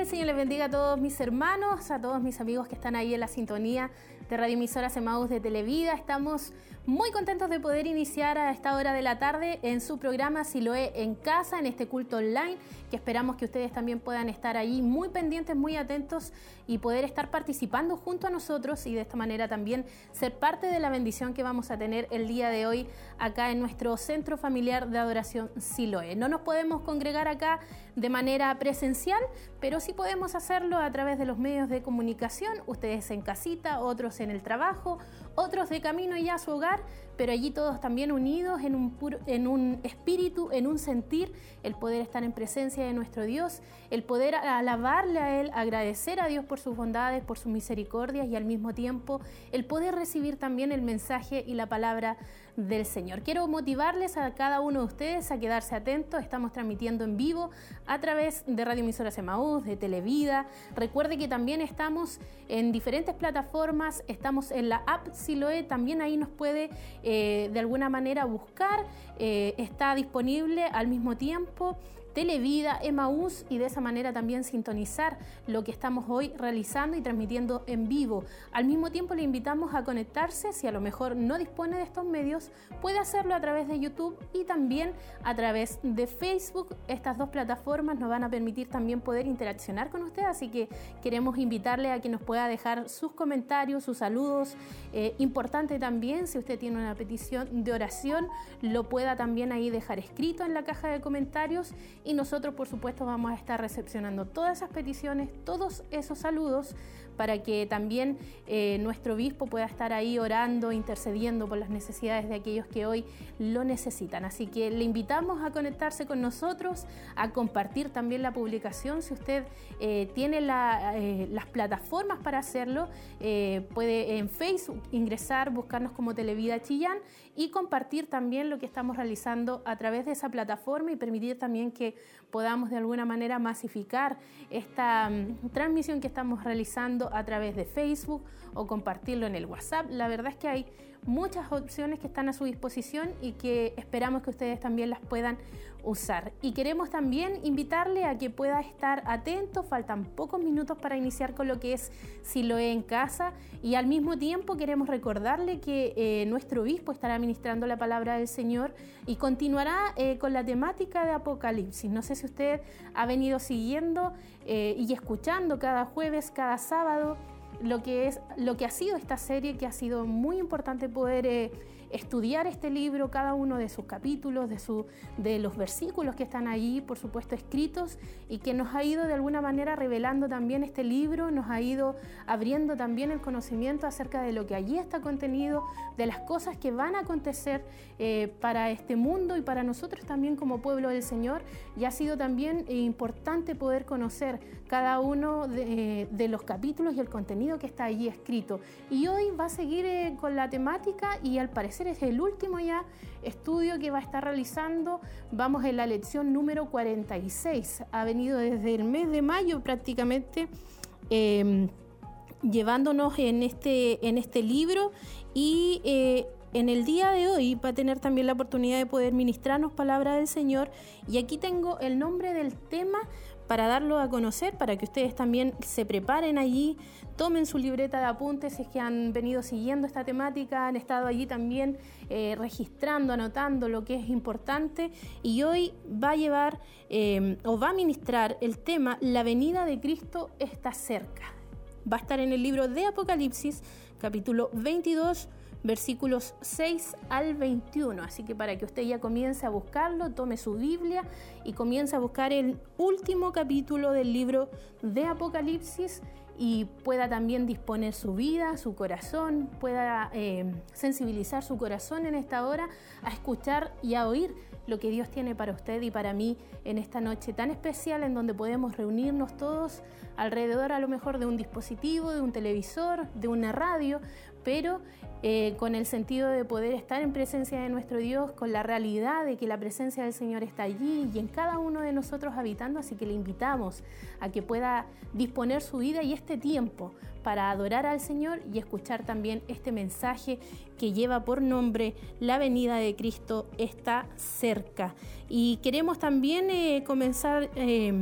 el Señor les bendiga a todos mis hermanos, a todos mis amigos que están ahí en la sintonía de Radio Emisora Semaus de Televida. Estamos muy contentos de poder iniciar a esta hora de la tarde en su programa Siloé en casa, en este culto online, que esperamos que ustedes también puedan estar ahí muy pendientes, muy atentos y poder estar participando junto a nosotros y de esta manera también ser parte de la bendición que vamos a tener el día de hoy acá en nuestro centro familiar de adoración Siloé. No nos podemos congregar acá de manera presencial, pero sí podemos hacerlo a través de los medios de comunicación, ustedes en casita, otros en el trabajo, otros de camino ya a su hogar, pero allí todos también unidos en un, en un espíritu, en un sentir, el poder estar en presencia de nuestro Dios, el poder alabarle a Él, agradecer a Dios por sus bondades, por sus misericordias y al mismo tiempo el poder recibir también el mensaje y la palabra del Señor. Quiero motivarles a cada uno de ustedes a quedarse atentos. Estamos transmitiendo en vivo a través de Radio Emisora Semaús, de Televida. Recuerde que también estamos en diferentes plataformas. Estamos en la app Siloe. También ahí nos puede eh, de alguna manera buscar. Eh, está disponible al mismo tiempo Televida, Emaús y de esa manera también sintonizar lo que estamos hoy realizando y transmitiendo en vivo. Al mismo tiempo le invitamos a conectarse, si a lo mejor no dispone de estos medios, puede hacerlo a través de YouTube y también a través de Facebook. Estas dos plataformas nos van a permitir también poder interaccionar con usted, así que queremos invitarle a que nos pueda dejar sus comentarios, sus saludos. Eh, importante también, si usted tiene una petición de oración, lo pueda también ahí dejar escrito en la caja de comentarios y nosotros por supuesto vamos a estar recepcionando todas esas peticiones, todos esos saludos para que también eh, nuestro obispo pueda estar ahí orando, intercediendo por las necesidades de aquellos que hoy lo necesitan. Así que le invitamos a conectarse con nosotros, a compartir también la publicación. Si usted eh, tiene eh, las plataformas para hacerlo, puede en Facebook ingresar, buscarnos como Televida Chillán y compartir también lo que estamos realizando a través de esa plataforma y permitir también que podamos de alguna manera masificar esta mm, transmisión que estamos realizando a través de Facebook o compartirlo en el WhatsApp. La verdad es que hay muchas opciones que están a su disposición y que esperamos que ustedes también las puedan usar. Y queremos también invitarle a que pueda estar atento, faltan pocos minutos para iniciar con lo que es Siloé en casa y al mismo tiempo queremos recordarle que eh, nuestro obispo estará ministrando la palabra del Señor y continuará eh, con la temática de Apocalipsis. No sé si usted ha venido siguiendo eh, y escuchando cada jueves, cada sábado lo que es lo que ha sido esta serie que ha sido muy importante poder eh, estudiar este libro, cada uno de sus capítulos, de, su, de los versículos que están allí, por supuesto, escritos, y que nos ha ido de alguna manera revelando también este libro, nos ha ido abriendo también el conocimiento acerca de lo que allí está contenido, de las cosas que van a acontecer eh, para este mundo y para nosotros también como pueblo del Señor, y ha sido también importante poder conocer cada uno de, de, los capítulos y el contenido que está allí escrito. Y hoy va a seguir eh, con la temática y al parecer es el último ya estudio que va a estar realizando. Vamos en la lección número 46. Ha venido desde el mes de mayo prácticamente. Em, llevándonos en este, en este libro y eh, en el día de hoy va a tener también la oportunidad de poder ministrarnos palabra del Señor y aquí tengo el nombre del tema para darlo a conocer, para que ustedes también se preparen allí, tomen su libreta de apuntes si es que han venido siguiendo esta temática, han estado allí también eh, registrando, anotando lo que es importante y hoy va a llevar eh, o va a ministrar el tema La venida de Cristo está cerca. Va a estar en el libro de Apocalipsis, capítulo 22 versículos 6 al 21. Así que para que usted ya comience a buscarlo, tome su Biblia y comience a buscar el último capítulo del libro de Apocalipsis y pueda también disponer su vida, su corazón, pueda eh, sensibilizar su corazón en esta hora a escuchar y a oír lo que Dios tiene para usted y para mí en esta noche tan especial en donde podemos reunirnos todos alrededor a lo mejor de un dispositivo, de un televisor, de una radio, pero eh, con el sentido de poder estar en presencia de nuestro Dios, con la realidad de que la presencia del Señor está allí y en cada uno de nosotros habitando, así que le invitamos a que pueda disponer su vida y este tiempo para adorar al Señor y escuchar también este mensaje que lleva por nombre La venida de Cristo está cerca. Y queremos también eh, comenzar... Eh,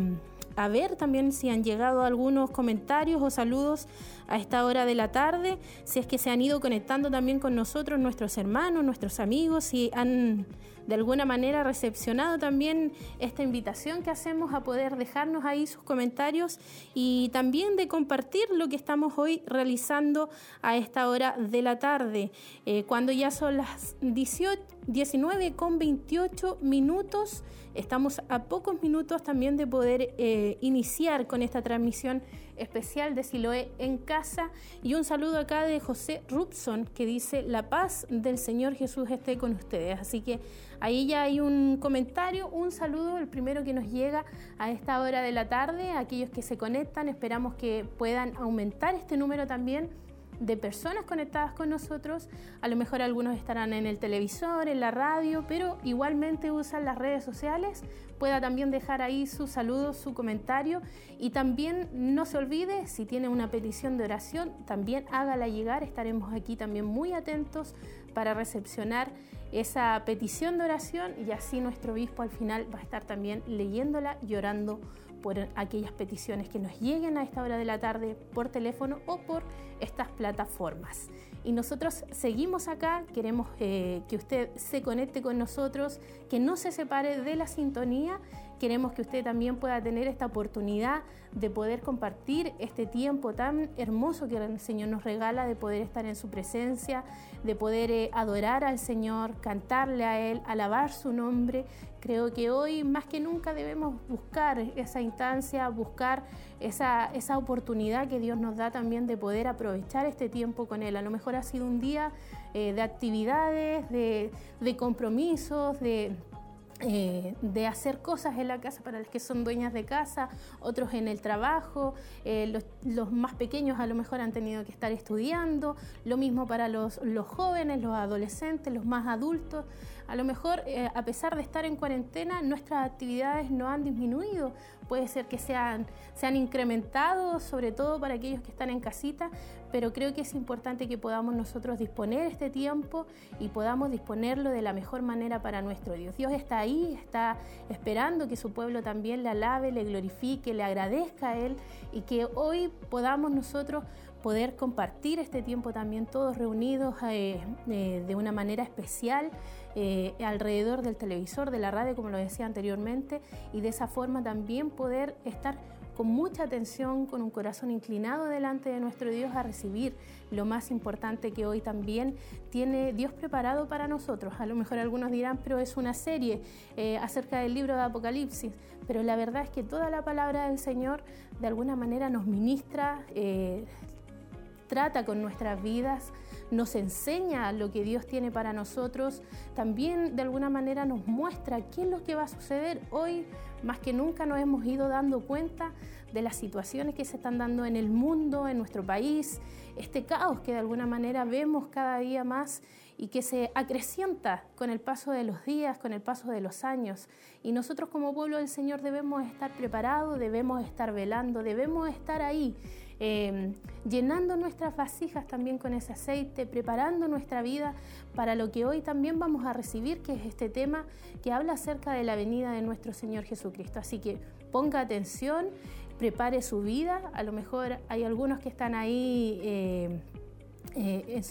a ver también si han llegado algunos comentarios o saludos a esta hora de la tarde, si es que se han ido conectando también con nosotros nuestros hermanos, nuestros amigos, si han de alguna manera recepcionado también esta invitación que hacemos a poder dejarnos ahí sus comentarios y también de compartir lo que estamos hoy realizando a esta hora de la tarde, eh, cuando ya son las 18, 19 con 28 minutos. Estamos a pocos minutos también de poder eh, iniciar con esta transmisión especial de Siloé en casa. Y un saludo acá de José Rupson que dice, la paz del Señor Jesús esté con ustedes. Así que Ahí ya hay un comentario, un saludo, el primero que nos llega a esta hora de la tarde. Aquellos que se conectan, esperamos que puedan aumentar este número también de personas conectadas con nosotros. A lo mejor algunos estarán en el televisor, en la radio, pero igualmente usan las redes sociales. Pueda también dejar ahí su saludo, su comentario y también no se olvide, si tiene una petición de oración, también hágala llegar. Estaremos aquí también muy atentos para recepcionar esa petición de oración y así nuestro obispo al final va a estar también leyéndola, llorando por aquellas peticiones que nos lleguen a esta hora de la tarde por teléfono o por estas plataformas. Y nosotros seguimos acá, queremos eh, que usted se conecte con nosotros, que no se separe de la sintonía Queremos que usted también pueda tener esta oportunidad de poder compartir este tiempo tan hermoso que el Señor nos regala, de poder estar en su presencia, de poder eh, adorar al Señor, cantarle a Él, alabar su nombre. Creo que hoy más que nunca debemos buscar esa instancia, buscar esa, esa oportunidad que Dios nos da también de poder aprovechar este tiempo con Él. A lo mejor ha sido un día eh, de actividades, de, de compromisos, de eh, de hacer cosas en la casa para los que son dueñas de casa, otros en el trabajo, eh, los, los, más pequeños a lo mejor han tenido que estar estudiando, lo mismo para los, los jóvenes, los adolescentes, los más adultos. A lo mejor, eh, a pesar de estar en cuarentena, nuestras actividades no han disminuido. Puede ser que sean, se han incrementado, sobre todo para aquellos que están en casita, pero creo que es importante que podamos nosotros disponer este tiempo y podamos disponerlo de la mejor manera para nuestro Dios. Dios está ahí, está esperando que su pueblo también le alabe, le glorifique, le agradezca a Él y que hoy podamos nosotros poder compartir este tiempo también todos reunidos eh, eh, de una manera especial eh, alrededor del televisor, de la radio, como lo decía anteriormente, y de esa forma también poder estar con mucha atención, con un corazón inclinado delante de nuestro Dios a recibir lo más importante que hoy también tiene Dios preparado para nosotros. A lo mejor algunos dirán, pero es una serie eh, acerca del libro de Apocalipsis, pero la verdad es que toda la palabra del Señor de alguna manera nos ministra, eh, trata con nuestras vidas nos enseña lo que Dios tiene para nosotros, también de alguna manera nos muestra qué es lo que va a suceder. Hoy, más que nunca, nos hemos ido dando cuenta de las situaciones que se están dando en el mundo, en nuestro país, este caos que de alguna manera vemos cada día más y que se acrecienta con el paso de los días, con el paso de los años. Y nosotros como pueblo del Señor debemos estar preparados, debemos estar velando, debemos estar ahí Em, llenando nuestras vasijas también con ese aceite, preparando nuestra vida para lo que hoy también vamos a recibir, que es este tema que habla acerca de la venida de nuestro Señor Jesucristo. Así que ponga atención, prepare su vida, a lo mejor hay algunos que están ahí... Eh, eh,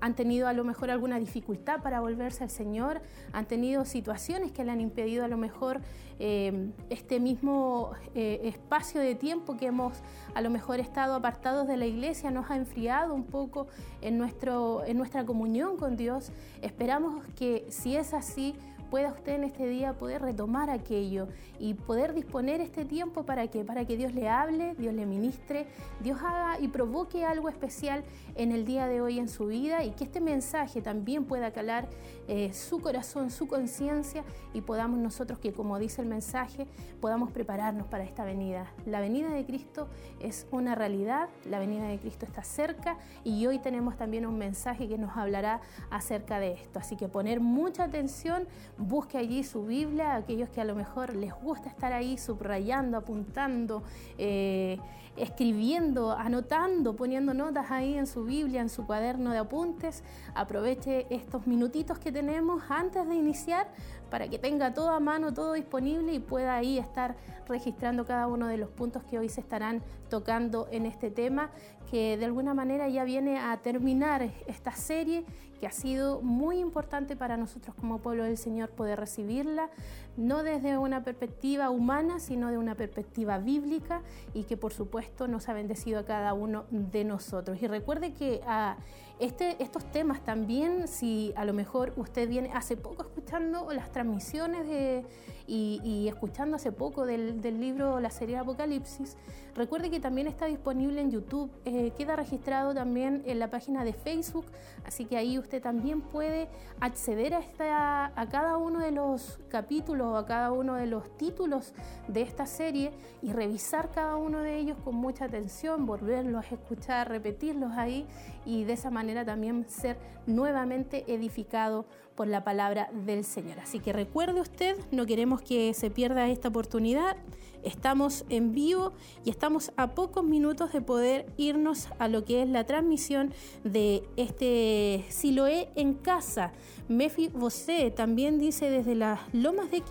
han tenido a lo mejor alguna dificultad para volverse al Señor, han tenido situaciones que le han impedido a lo mejor eh, este mismo eh, espacio de tiempo que hemos a lo mejor estado apartados de la iglesia, nos ha enfriado un poco en, nuestro, en nuestra comunión con Dios. Esperamos que si es así, pueda usted en este día poder retomar aquello y poder disponer este tiempo para que, para que Dios le hable, Dios le ministre, Dios haga y provoque algo especial en el día de hoy en su vida y que este mensaje también pueda calar eh, su corazón, su conciencia y podamos nosotros que como dice el mensaje, podamos prepararnos para esta venida. La venida de Cristo es una realidad, la venida de Cristo está cerca y hoy tenemos también un mensaje que nos hablará acerca de esto. Así que poner mucha atención, busque allí su Biblia, aquellos que a lo mejor les gusta estar ahí subrayando, apuntando, eh, escribiendo, anotando, poniendo notas ahí en su Biblia, en su cuaderno de apuntes. Aproveche estos minutitos que tenemos antes de iniciar para que tenga todo a mano, todo disponible y pueda ahí estar registrando cada uno de los puntos que hoy se estarán tocando en este tema, que de alguna manera ya viene a terminar esta serie que ha sido muy importante para nosotros como pueblo del Señor poder recibirla, no desde una perspectiva humana, sino de una perspectiva bíblica y que por supuesto nos ha bendecido a cada uno de nosotros. Y recuerde que a ah, este, estos temas también, si a lo mejor usted viene hace poco escuchando las transmisiones de y, escuchando hace poco del, libro La serie Apocalipsis, recuerde que también está disponible en YouTube, eh, queda registrado también en la página de Facebook, así que ahí usted también puede acceder a, cada uno de los capítulos o a cada uno de los títulos de esta serie y revisar cada uno de ellos con mucha atención, volverlos a escuchar, repetirlos ahí y de esa manera también ser nuevamente edificado por la palabra del Señor. Así que recuerde usted, no queremos que se pierda esta oportunidad. Estamos en vivo y estamos a pocos minutos de poder irnos a lo que es la transmisión de este Siloé en casa. Mefi Bosé también dice desde las lomas de,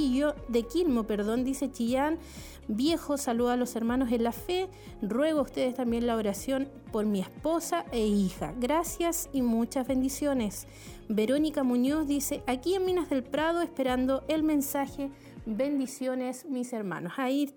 de Quilmo, perdón, dice Chillán, viejo, saluda a los hermanos en la fe, ruego a ustedes también la oración por mi esposa e hija. Gracias y muchas bendiciones. Verónica Muñoz dice, aquí en Minas del Prado esperando el mensaje, bendiciones mis hermanos. Ahí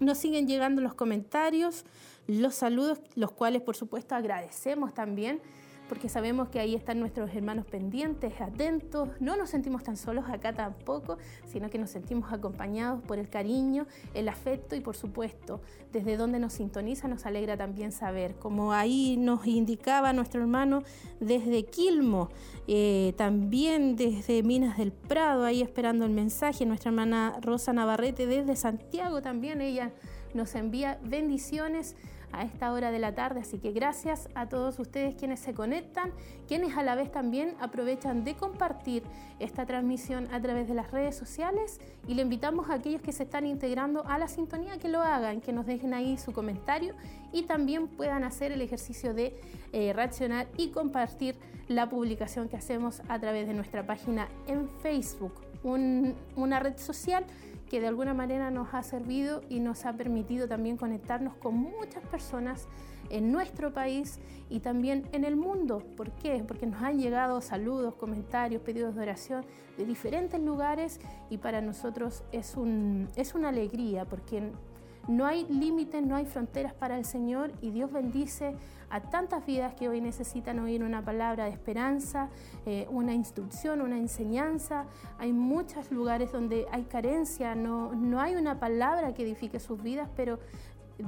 nos siguen llegando los comentarios, los saludos, los cuales por supuesto agradecemos también porque sabemos que ahí están nuestros hermanos pendientes, atentos, no nos sentimos tan solos acá tampoco, sino que nos sentimos acompañados por el cariño, el afecto y por supuesto, desde donde nos sintoniza nos alegra también saber, como ahí nos indicaba nuestro hermano desde Quilmo, eh, también desde Minas del Prado, ahí esperando el mensaje, nuestra hermana Rosa Navarrete desde Santiago también, ella nos envía bendiciones a esta hora de la tarde. Así que gracias a todos ustedes quienes se conectan, quienes a la vez también aprovechan de compartir esta transmisión a través de las redes sociales y le invitamos a aquellos que se están integrando a la sintonía que lo hagan, que nos dejen ahí su comentario y también puedan hacer el ejercicio de eh, reaccionar y compartir la publicación que hacemos a través de nuestra página en Facebook, una red social que de alguna manera nos ha servido y nos ha permitido también conectarnos con muchas personas en nuestro país y también en el mundo. ¿Por qué? Porque nos han llegado saludos, comentarios, pedidos de oración de diferentes lugares y para nosotros es, un, es una alegría porque no hay límites, no hay fronteras para el Señor y Dios bendice a tantas vidas que hoy necesitan oír una palabra de esperanza, eh, una instrucción, una enseñanza. Hay muchos lugares donde hay carencia, no, no hay una palabra que edifique sus vidas, pero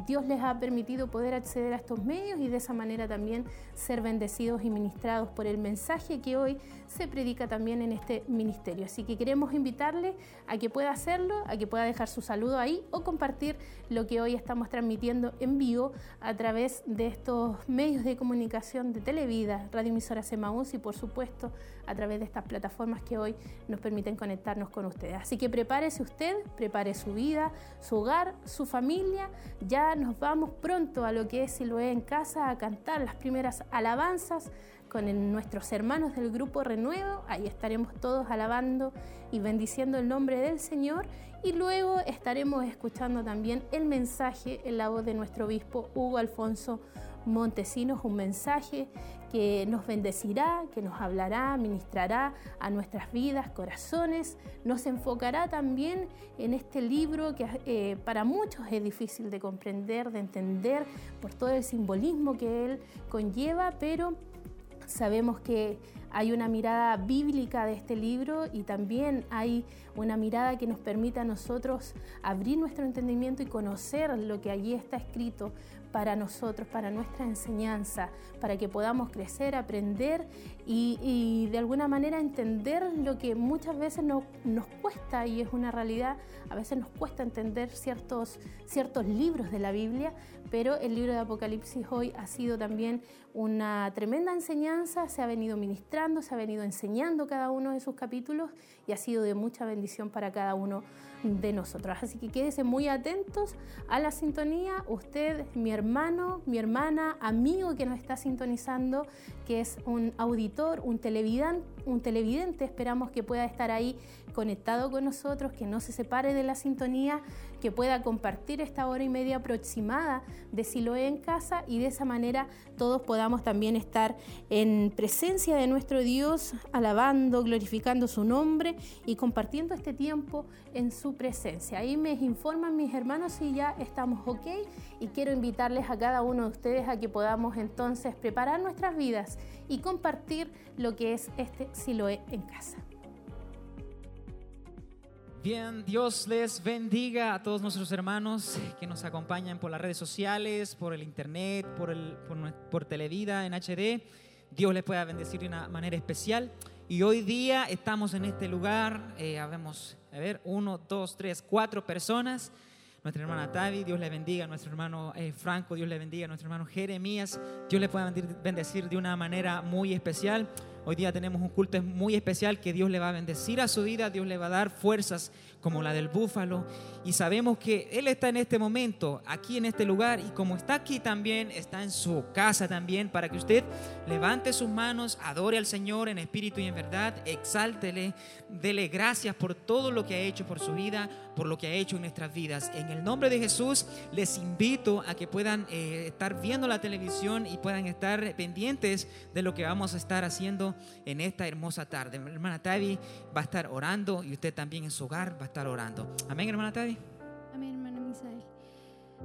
Dios les ha permitido poder acceder a estos medios y de esa manera también ser bendecidos y ministrados por el mensaje que hoy se predica también en este ministerio. Así que queremos invitarle a que pueda hacerlo, a que pueda dejar su saludo ahí o compartir lo que hoy estamos transmitiendo en vivo a través de estos medios de comunicación de Televida, Radio Emisora Semaús y por supuesto a través de estas plataformas que hoy nos permiten conectarnos con ustedes. Así que prepárese usted, prepare su vida, su hogar, su familia. Ya nos vamos pronto a lo que es Siloé en casa a cantar las primeras alabanzas con nuestros hermanos del grupo Renuevo. Ahí estaremos todos alabando y bendiciendo el nombre del Señor. Y luego estaremos escuchando también el mensaje en la voz de nuestro obispo Hugo Alfonso Montesinos, un mensaje que nos bendecirá, que nos hablará, ministrará a nuestras vidas, corazones, nos enfocará también en este libro que eh, para muchos es difícil de comprender, de entender por todo el simbolismo que él conlleva, pero sabemos que hay una mirada bíblica de este libro y también hay una mirada que nos permite a nosotros abrir nuestro entendimiento y conocer lo que allí está escrito para nosotros, para nuestra enseñanza, para que podamos crecer, aprender y, de alguna manera entender lo que muchas veces nos cuesta y es una realidad, a veces nos cuesta entender ciertos, ciertos libros de la Biblia, pero el libro de Apocalipsis hoy ha sido también una tremenda enseñanza, se ha venido ministrando, se ha venido enseñando cada uno de sus capítulos y ha sido de mucha bendición para cada uno de nosotros. Así que quédese muy atentos a la sintonía. Usted, mi hermano, mi hermana, amigo que nos está sintonizando, que es un auditor, un televidente, un televidente, esperamos que pueda estar ahí conectado con nosotros, que no se separe de la sintonía, que pueda compartir esta hora y media aproximada de Siloé en casa y de esa manera todos podamos también estar en presencia de nuestro Dios, alabando, glorificando su nombre y compartiendo este tiempo en su presencia. Ahí me informan mis hermanos si ya estamos ok y quiero invitarles a cada uno de ustedes a que podamos entonces preparar nuestras vidas y compartir lo que es este Siloé en casa. Bien, Dios les bendiga a todos nuestros hermanos que nos acompañan por las redes sociales, por el internet, por, el, por, Televida en HD. Dios les pueda bendecir de una manera especial. Y hoy día estamos en este lugar, eh, habemos, a ver, uno, dos, tres, cuatro personas. Nuestra hermana Tavi, Dios le bendiga. Nuestro hermano eh, Franco, Dios le bendiga. Nuestro hermano Jeremías, Dios le pueda bendecir de una manera muy especial. Hoy día tenemos un culto muy especial que Dios le va a bendecir a su vida, Dios le va a dar fuerzas como la del búfalo. Y sabemos que Él está en este momento, aquí en este lugar, y como está aquí también, está en su casa también, para que usted levante sus manos, adore al Señor en espíritu y en verdad, exáltele, dele gracias por todo lo que ha hecho por su vida, por lo que ha hecho en nuestras vidas. En el nombre de Jesús les invito a que puedan eh, estar viendo la televisión y puedan estar pendientes de lo que vamos a estar haciendo en esta hermosa tarde. hermana Tavi va a estar orando y usted también en su hogar va a estar orando. Amén, hermana Tavi. Amén, hermana Misael.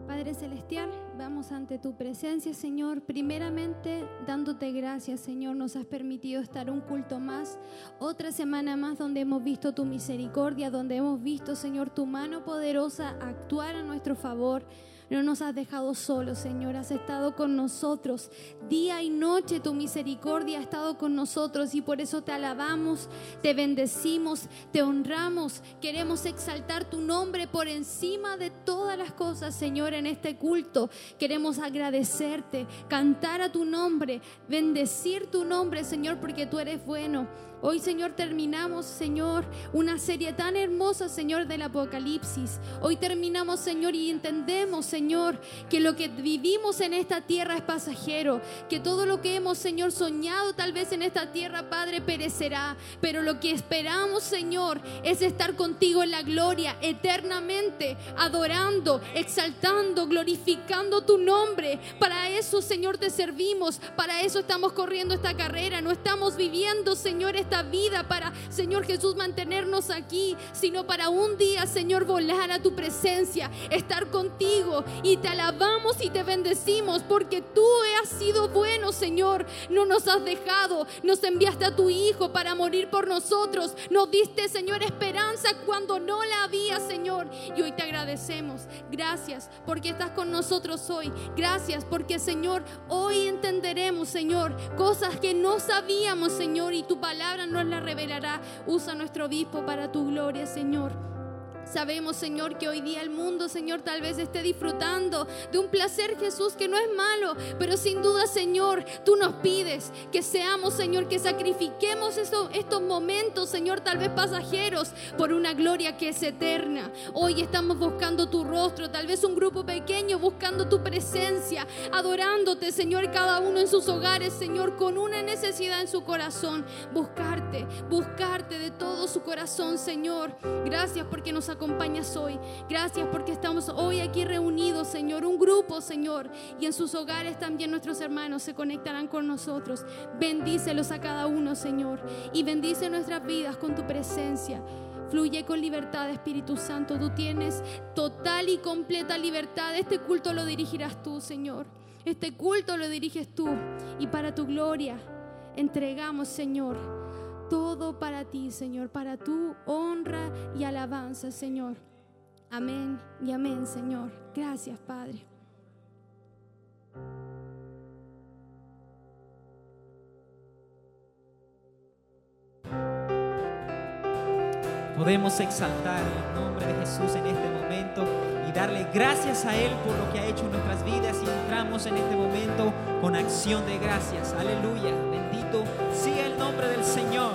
Padre Celestial, vamos ante tu presencia, Señor. Primeramente, dándote gracias, Señor. Nos has permitido estar un culto más, otra semana más donde hemos visto tu misericordia, donde hemos visto, Señor, tu mano poderosa actuar a nuestro favor. No nos has dejado solos, Señor. Has estado con nosotros. Día y noche tu misericordia ha estado con nosotros y por eso te alabamos, te bendecimos, te honramos. Queremos exaltar tu nombre por encima de todas las cosas, Señor, en este culto. Queremos agradecerte, cantar a tu nombre, bendecir tu nombre, Señor, porque tú eres bueno. Hoy, Señor, terminamos, Señor, una serie tan hermosa, Señor, del Apocalipsis. Hoy terminamos, Señor, y entendemos, Señor, que lo que vivimos en esta tierra es pasajero, que todo lo que hemos, Señor, soñado tal vez en esta tierra, Padre, perecerá. Pero lo que esperamos, Señor, es estar contigo en la gloria eternamente, adorando, exaltando, glorificando tu nombre. Para eso, Señor, te servimos. Para eso estamos corriendo esta carrera. No estamos viviendo, Señor, esta vida para, Señor Jesús, mantenernos aquí, sino para un día, Señor, volar a tu presencia, estar contigo y te alabamos y te bendecimos porque tú has sido bueno, Señor. No nos has dejado, nos enviaste a tu Hijo para morir por nosotros, nos diste, Señor, esperanza cuando no la había, Señor. Y hoy te agradecemos. Gracias porque estás con nosotros hoy. Gracias porque, Señor, hoy entenderemos, Señor, cosas que no sabíamos, Señor, y tu palabra nos la revelará. Usa nuestro obispo para tu gloria, Señor. Sabemos, Señor, que hoy día el mundo, Señor, tal vez esté disfrutando de un placer, Jesús, que no es malo, pero sin duda, Señor, tú nos pides que seamos, Señor, que sacrifiquemos estos momentos, Señor, tal vez pasajeros, por una gloria que es eterna. Hoy estamos buscando tu rostro, tal vez un grupo pequeño buscando tu presencia, adorándote, Señor, cada uno en sus hogares, Señor, con una necesidad en su corazón, buscarte, buscarte de todo su corazón, Señor. Gracias porque nos acompañas hoy. Gracias porque estamos hoy aquí reunidos, Señor, un grupo, Señor, y en sus hogares también nuestros hermanos se conectarán con nosotros. Bendícelos a cada uno, Señor, y bendice nuestras vidas con tu presencia. Fluye con libertad, Espíritu Santo. Tú tienes total y completa libertad. Este culto lo dirigirás tú, Señor. Este culto lo diriges tú. Y para tu gloria entregamos, Señor, todo para ti, Señor, para tu honra y alabanza, Señor. Amén y amén, Señor. Gracias, Padre. Podemos exaltar el nombre de Jesús en este momento y darle gracias a Él por lo que ha hecho en nuestras vidas y entramos en este momento con acción de gracias. Aleluya. Bendito espíritu. Sigue el nombre del Señor.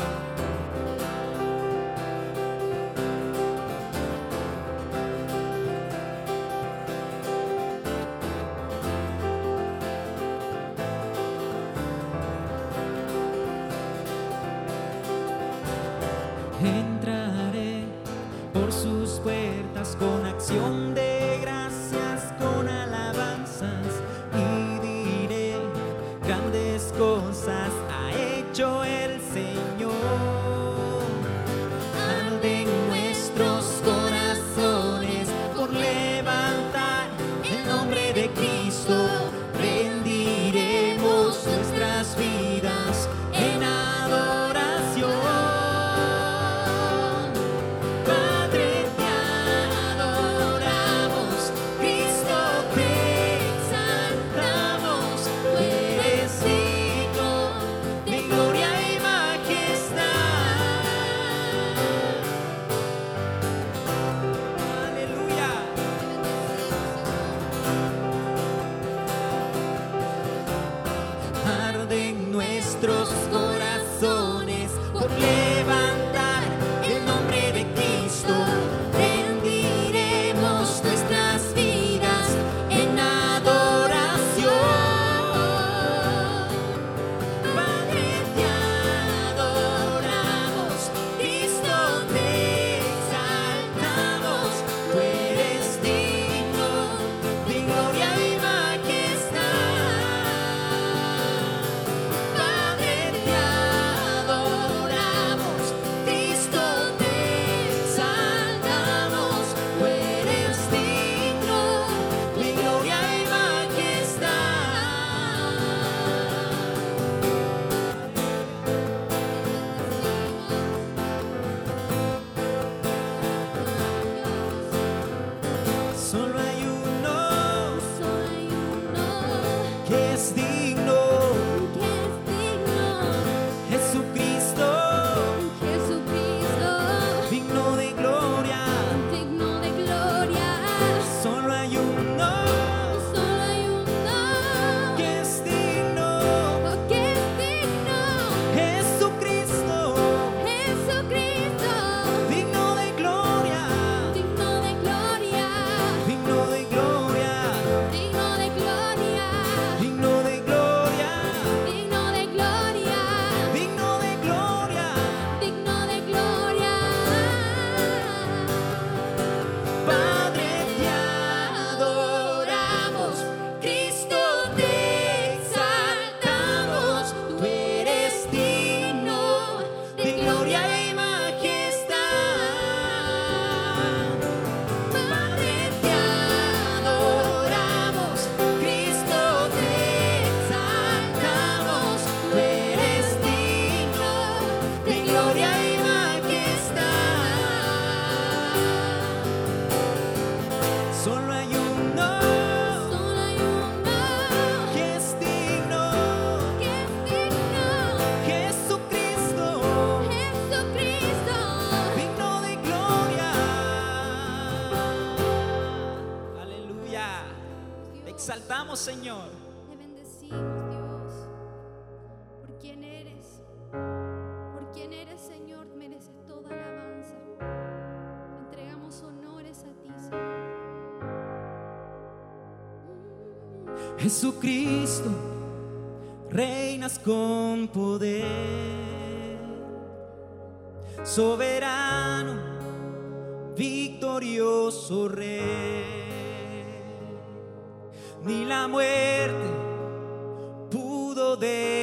Jesucristo, reinas con poder, soberano, victorioso rey. Ni la muerte pudo detener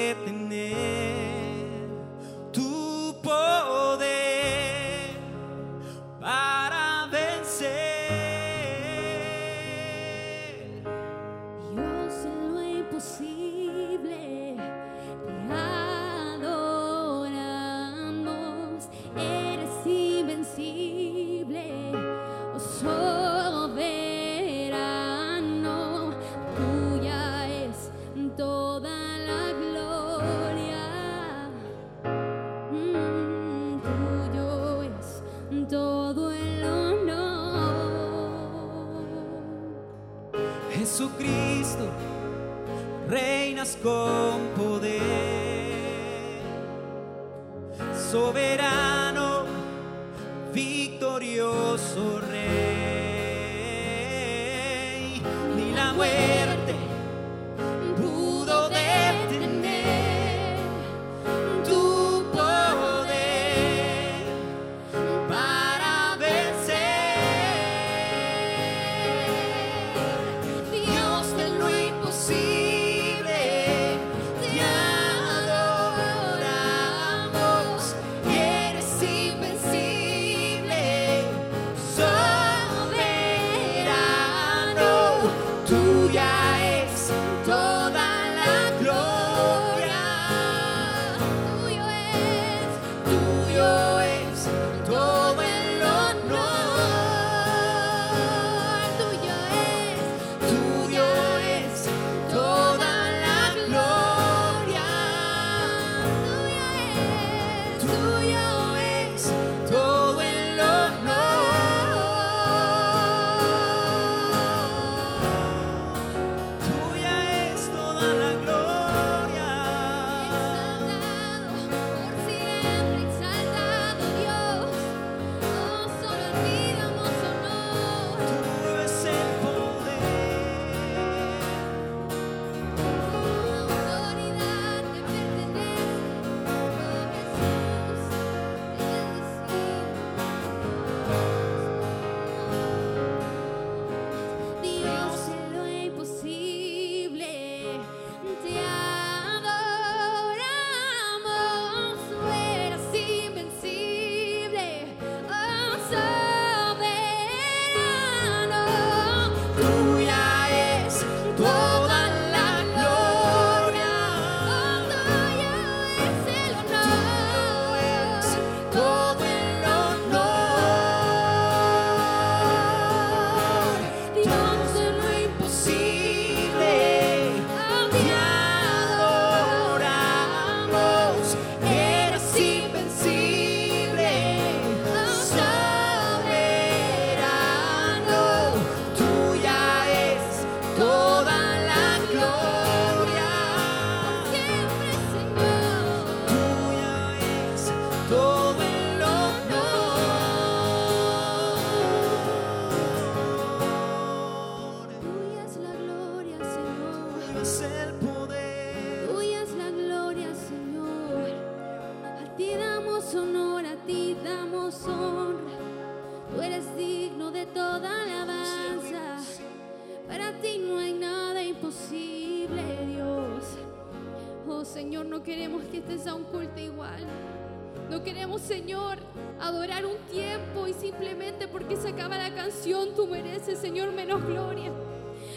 Señor, adorar un tiempo y simplemente porque se acaba la canción tú mereces, Señor, menos gloria.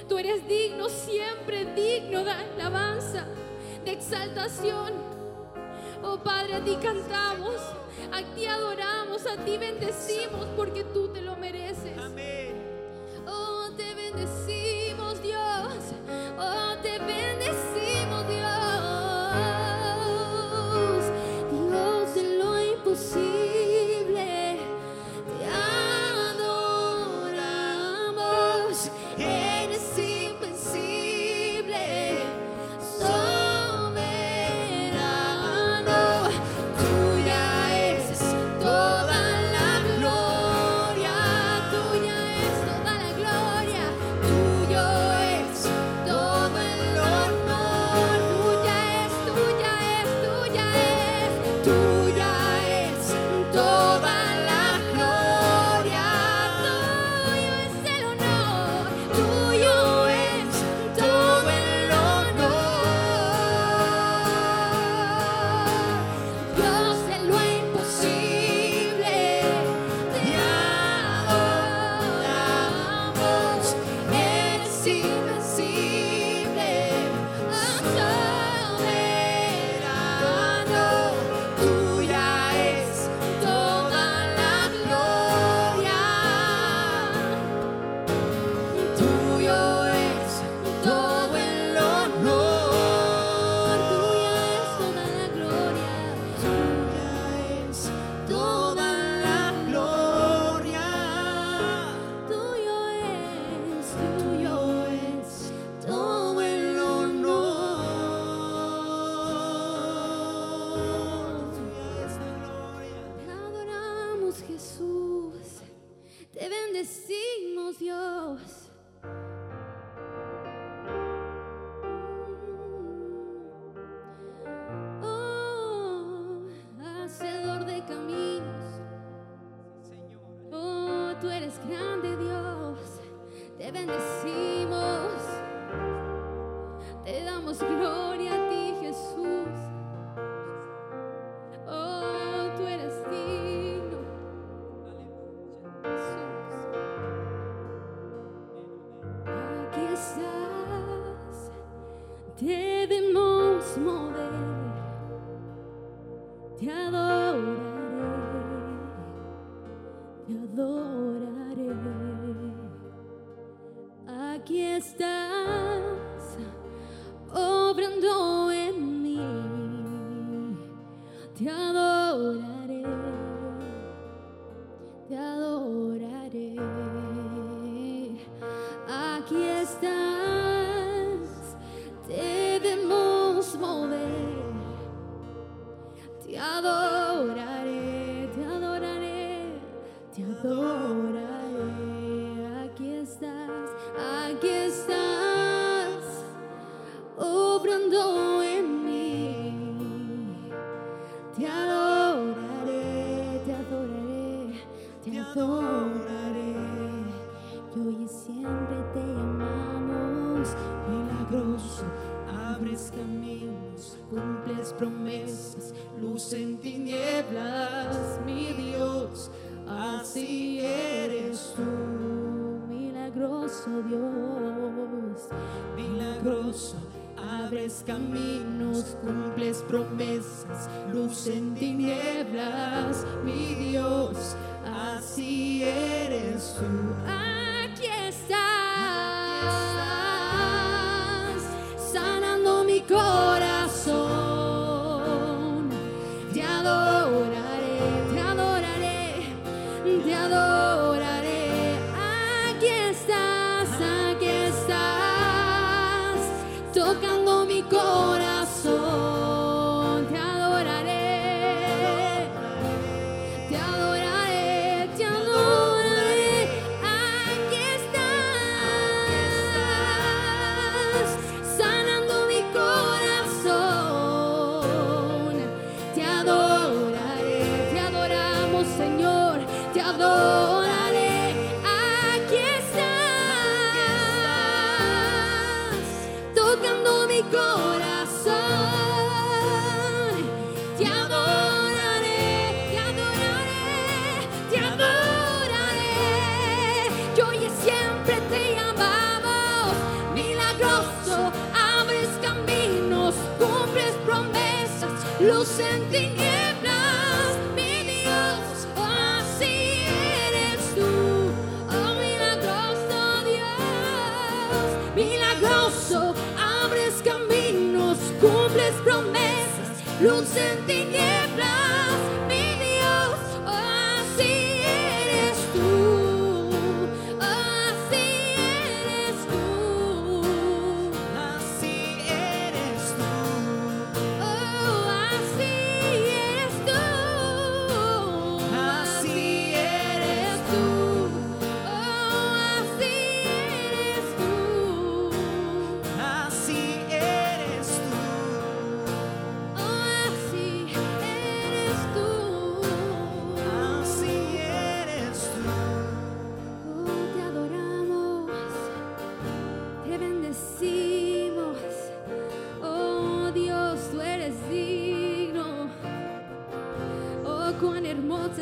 Tú eres digno, siempre digno de alabanza, de exaltación. Oh Padre, a ti cantamos, a ti adoramos, a ti bendecimos porque tú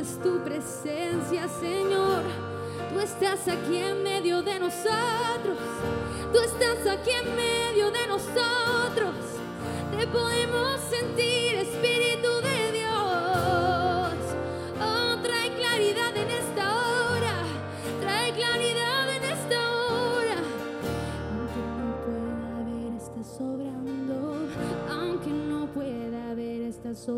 estou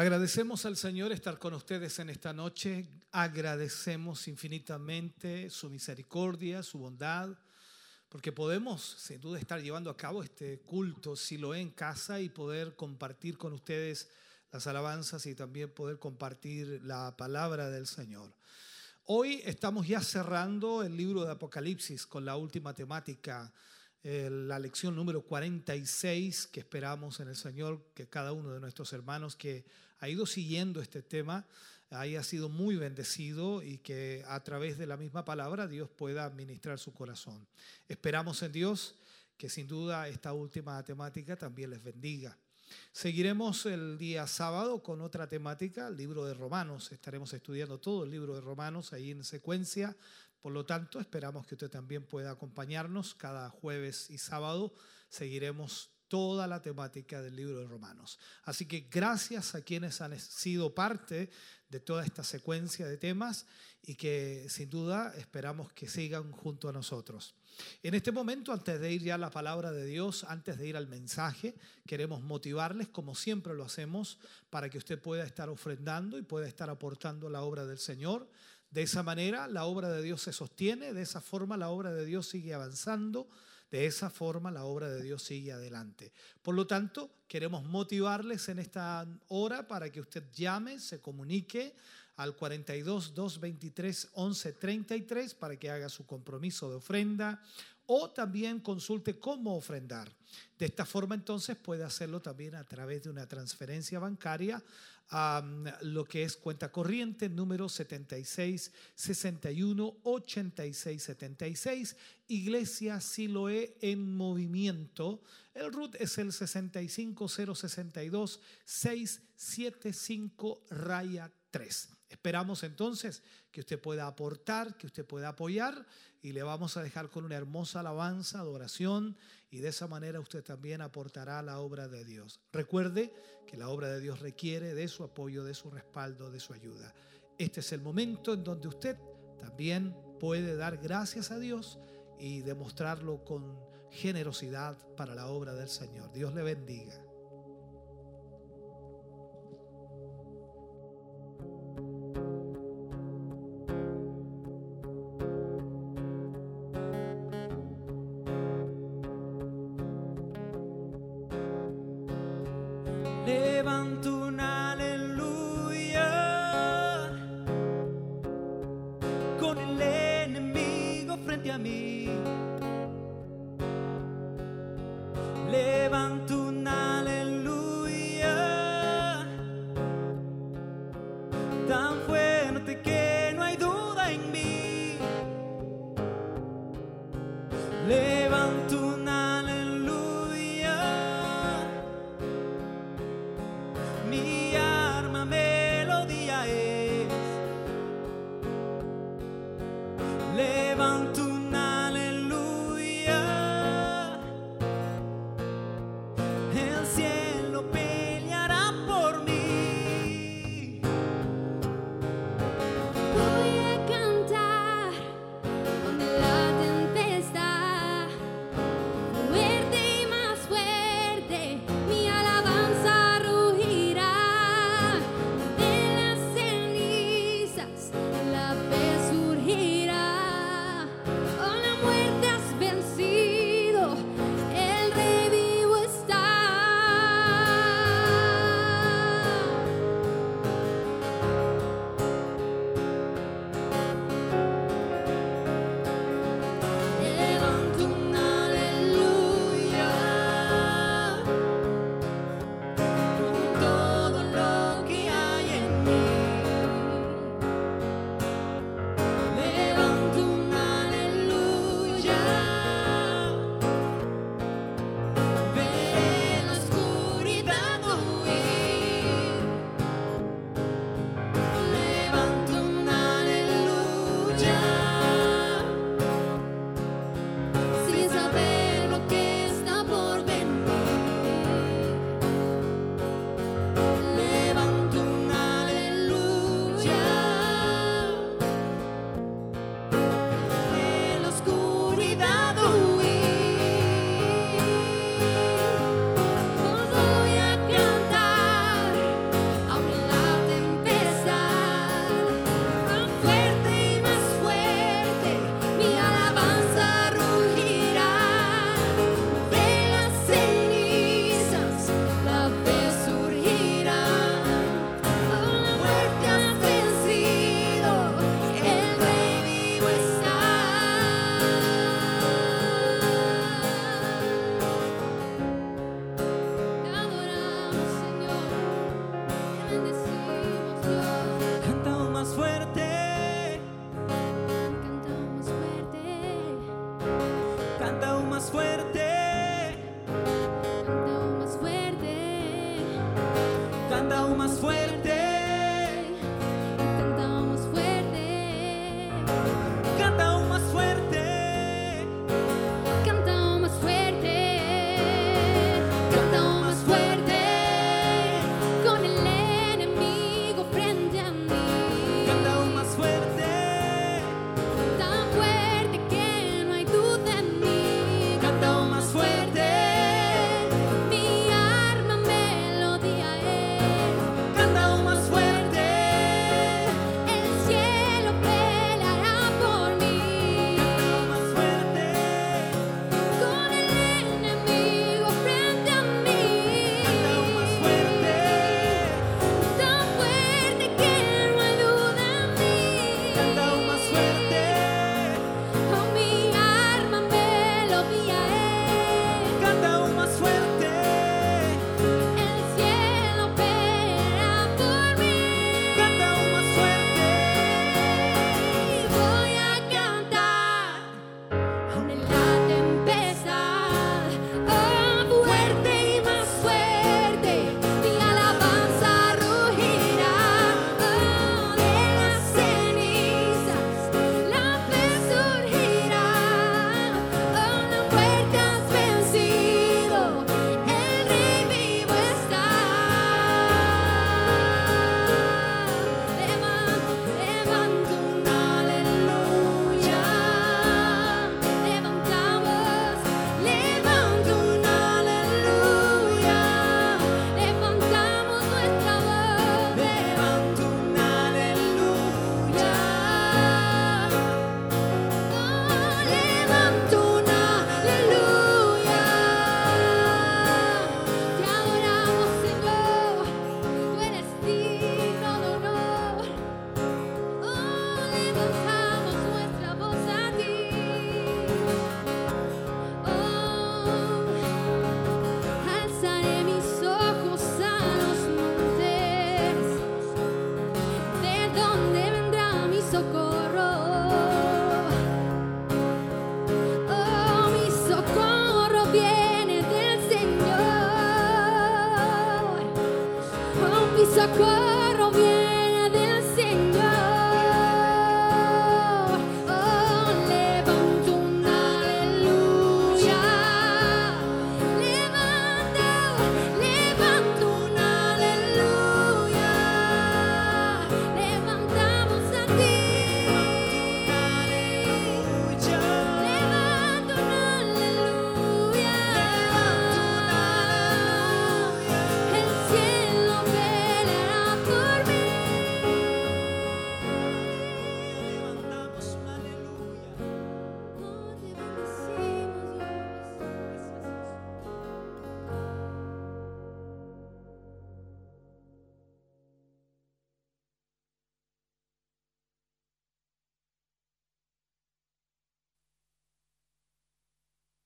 Agradecemos al Señor estar con ustedes en esta noche. Agradecemos infinitamente su misericordia, su bondad, porque podemos sin duda estar llevando a cabo este culto Siloé en casa y poder compartir con ustedes las alabanzas y también poder compartir la palabra del Señor. Hoy estamos ya cerrando el libro de Apocalipsis con la última temática eh, la lección número 46 que esperamos en el Señor, que cada uno de nuestros hermanos que ha ido siguiendo este tema haya sido muy bendecido y que a través de la misma palabra Dios pueda administrar su corazón. Esperamos en Dios que sin duda esta última temática también les bendiga. Seguiremos el día sábado con otra temática, el libro de Romanos. Estaremos estudiando todo el libro de Romanos ahí en secuencia por lo tanto, esperamos que usted también pueda acompañarnos cada jueves y sábado. Seguiremos toda la temática del libro de Romanos. Así que gracias a quienes han sido parte de toda esta secuencia de temas y que sin duda esperamos que sigan junto a nosotros. En este momento, antes de ir ya a la palabra de Dios, antes de ir al mensaje, queremos motivarles, como siempre lo hacemos, para que usted pueda estar ofrendando y pueda estar aportando la obra del Señor. De esa manera la obra de Dios se sostiene, de esa forma la obra de Dios sigue avanzando, de esa forma la obra de Dios sigue adelante. Por lo tanto, queremos motivarles en esta hora para que usted llame, se comunique al 42 223 11 33 para que haga su compromiso de ofrenda o también consulte cómo ofrendar. De esta forma entonces puede hacerlo también a través de una transferencia bancaria a lo que es cuenta corriente número 76 61 86 76 Iglesia Siloé en movimiento. El RUT es el 65062 675 raya 3. Esperamos entonces que usted pueda aportar, que usted pueda apoyar y le vamos a dejar con una hermosa alabanza, adoración y de esa manera usted también aportará la obra de Dios. Recuerde que la obra de Dios requiere de su apoyo, de su respaldo, de su ayuda. Este es el momento en donde usted también puede dar gracias a Dios y demostrarlo con generosidad para la obra del Señor. Dios le bendiga.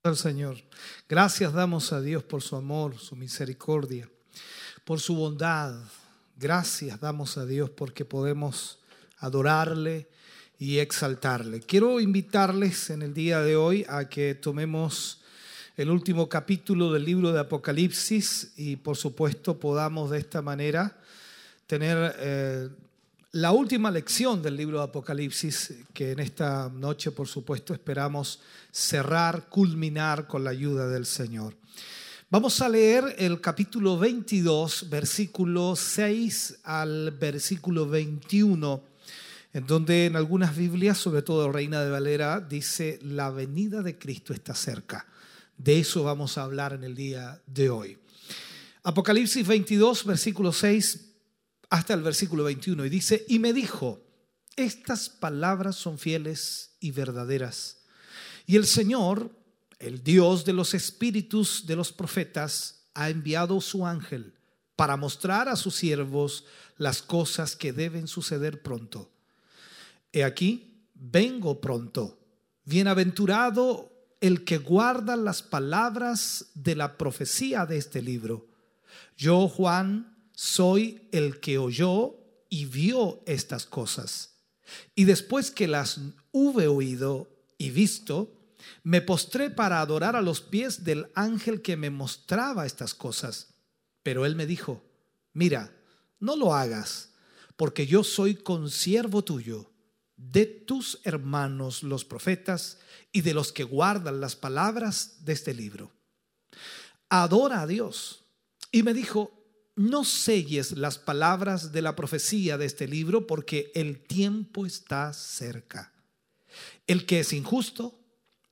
Al Señor. Gracias damos a Dios por su amor, su misericordia, por su bondad. Gracias damos a Dios porque podemos adorarle y exaltarle. Quiero invitarles en el día de hoy a que tomemos el último capítulo del libro de Apocalipsis y por supuesto podamos de esta manera tener eh, la última lección del libro de Apocalipsis, que en esta noche, por supuesto, esperamos cerrar, culminar con la ayuda del Señor. Vamos a leer el capítulo 22, versículo 6 al versículo 21, en donde en algunas Biblias, sobre todo Reina de Valera, dice, la venida de Cristo está cerca. De eso vamos a hablar en el día de hoy. Apocalipsis 22, versículo 6 hasta el versículo 21 y dice, y me dijo, estas palabras son fieles y verdaderas. Y el Señor, el Dios de los espíritus de los profetas, ha enviado su ángel para mostrar a sus siervos las cosas que deben suceder pronto. He aquí, vengo pronto. Bienaventurado el que guarda las palabras de la profecía de este libro. Yo, Juan, soy el que oyó y vio estas cosas. Y después que las hube oído y visto, Me postré para adorar a los pies del ángel que me mostraba estas cosas. Pero él me dijo, mira, no lo hagas, porque yo soy consiervo tuyo, de tus hermanos los profetas y de los que guardan las palabras de este libro. Adora a Dios. Y me dijo, no selles las palabras de la profecía de este libro porque el tiempo está cerca. El que es injusto,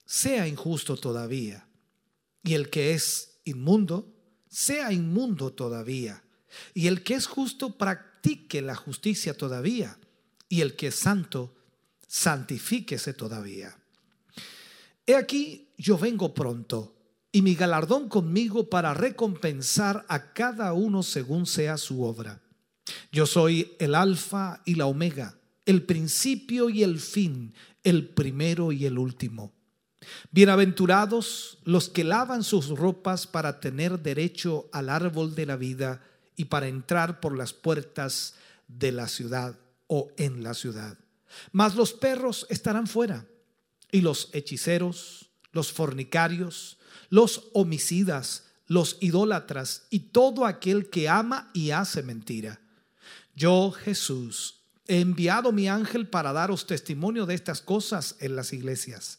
sea injusto todavía. Y el que es inmundo, sea inmundo todavía. Y el que es justo, practique la justicia todavía. Y el que es santo, santifíquese todavía. He aquí, yo vengo pronto y mi galardón conmigo para recompensar a cada uno según sea su obra. Yo soy el alfa y la omega, el principio y el fin, el primero y el último. Bienaventurados los que lavan sus ropas para tener derecho al árbol de la vida y para entrar por las puertas de la ciudad o en la ciudad. Mas los perros estarán fuera, y los hechiceros, los fornicarios, los homicidas, los idólatras y todo aquel que ama y hace mentira. Yo, Jesús, he enviado mi ángel para daros testimonio de estas cosas en las iglesias.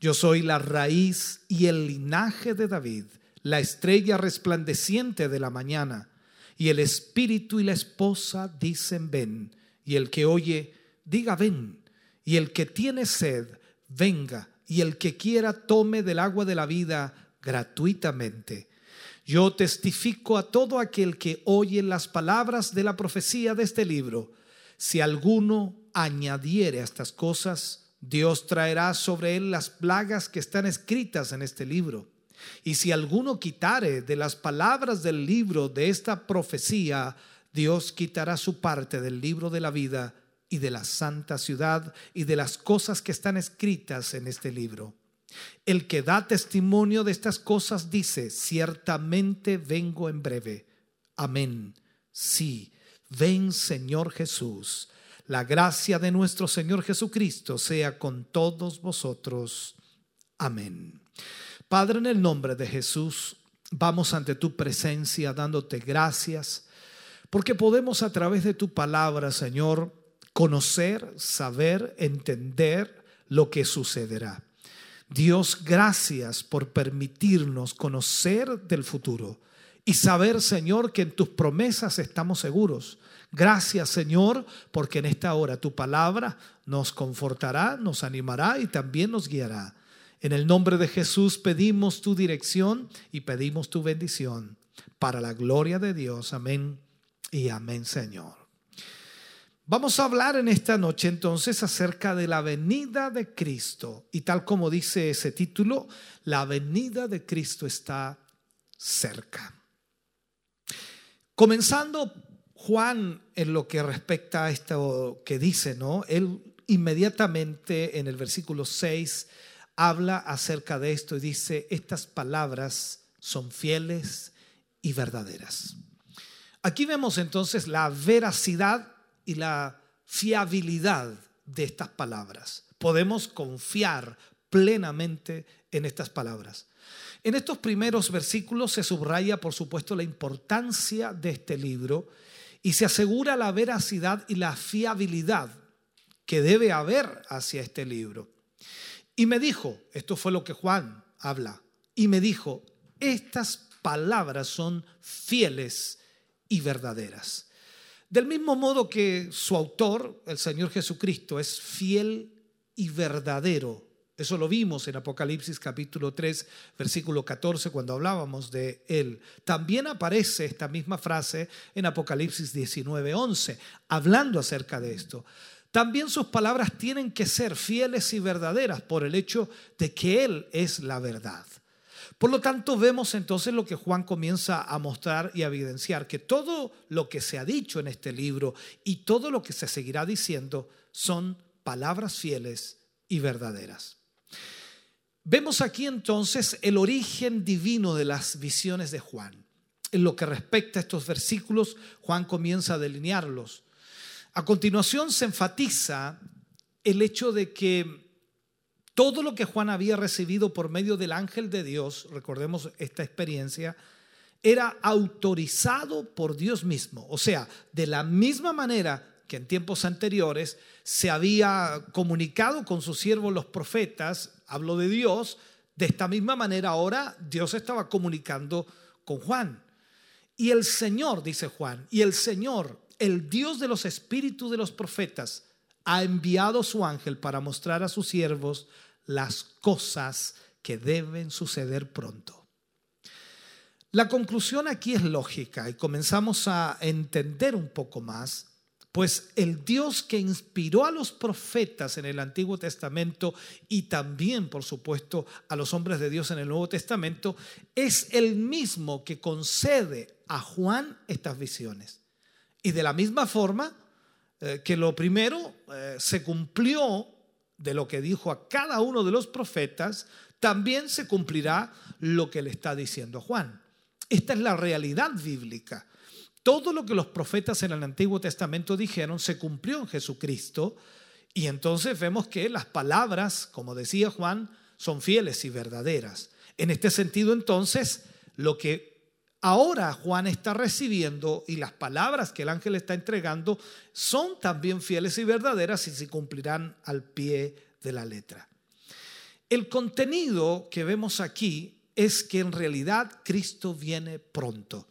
Yo soy la raíz y el linaje de David, la estrella resplandeciente de la mañana. Y el espíritu y la esposa dicen ven, y el que oye, diga ven, y el que tiene sed, venga y el que quiera tome del agua de la vida gratuitamente. Yo testifico a todo aquel que oye las palabras de la profecía de este libro. Si alguno añadiere a estas cosas, Dios traerá sobre él las plagas que están escritas en este libro. Y si alguno quitare de las palabras del libro de esta profecía, Dios quitará su parte del libro de la vida y de la santa ciudad y de las cosas que están escritas en este libro. El que da testimonio de estas cosas dice, ciertamente vengo en breve. Amén. Sí, ven Señor Jesús. La gracia de nuestro Señor Jesucristo sea con todos vosotros. Amén. Padre, en el nombre de Jesús, vamos ante tu presencia dándote gracias, porque podemos a través de tu palabra, Señor, conocer, saber, entender lo que sucederá. Dios, gracias por permitirnos conocer del futuro y saber, Señor, que en tus promesas estamos seguros. Gracias, Señor, porque en esta hora tu palabra nos confortará, nos animará y también nos guiará. En el nombre de Jesús pedimos tu dirección y pedimos tu bendición. Para la gloria de Dios. Amén y amén, Señor. Vamos a hablar en esta noche entonces acerca de la venida de Cristo. Y tal como dice ese título, la venida de Cristo está cerca. Comenzando Juan en lo que respecta a esto que dice, ¿no? Él inmediatamente en el versículo 6 habla acerca de esto y dice, estas palabras son fieles y verdaderas. Aquí vemos entonces la veracidad y la fiabilidad de estas palabras. Podemos confiar plenamente en estas palabras. En estos primeros versículos se subraya, por supuesto, la importancia de este libro y se asegura la veracidad y la fiabilidad que debe haber hacia este libro. Y me dijo, esto fue lo que Juan habla, y me dijo, estas palabras son fieles y verdaderas. Del mismo modo que su autor, el Señor Jesucristo, es fiel y verdadero. Eso lo vimos en Apocalipsis capítulo 3, versículo 14, cuando hablábamos de él. También aparece esta misma frase en Apocalipsis 19, 11, hablando acerca de esto. También sus palabras tienen que ser fieles y verdaderas por el hecho de que Él es la verdad. Por lo tanto, vemos entonces lo que Juan comienza a mostrar y a evidenciar, que todo lo que se ha dicho en este libro y todo lo que se seguirá diciendo son palabras fieles y verdaderas. Vemos aquí entonces el origen divino de las visiones de Juan. En lo que respecta a estos versículos, Juan comienza a delinearlos. A continuación se enfatiza el hecho de que Todo lo que Juan había recibido por medio del ángel de Dios, recordemos esta experiencia, era autorizado por Dios mismo. O sea, de la misma manera que en tiempos anteriores se había comunicado con sus siervos los profetas, hablo de Dios, de esta misma manera ahora Dios estaba comunicando con Juan. Y el Señor, dice Juan, y el Señor, el Dios de los espíritus de los profetas, ha enviado su ángel para mostrar a sus siervos las cosas que deben suceder pronto. La conclusión aquí es lógica y comenzamos a entender un poco más, pues el Dios que inspiró a los profetas en el Antiguo Testamento y también, por supuesto, a los hombres de Dios en el Nuevo Testamento, es el mismo que concede a Juan estas visiones. Y de la misma forma eh, que lo primero eh, se cumplió de lo que dijo a cada uno de los profetas, también se cumplirá lo que le está diciendo Juan. Esta es la realidad bíblica. Todo lo que los profetas en el Antiguo Testamento dijeron se cumplió en Jesucristo y entonces vemos que las palabras, como decía Juan, son fieles y verdaderas. En este sentido entonces, lo que ahora Juan está recibiendo y las palabras que el ángel está entregando son también fieles y verdaderas y se cumplirán al pie de la letra. El contenido que vemos aquí es que en realidad Cristo viene pronto.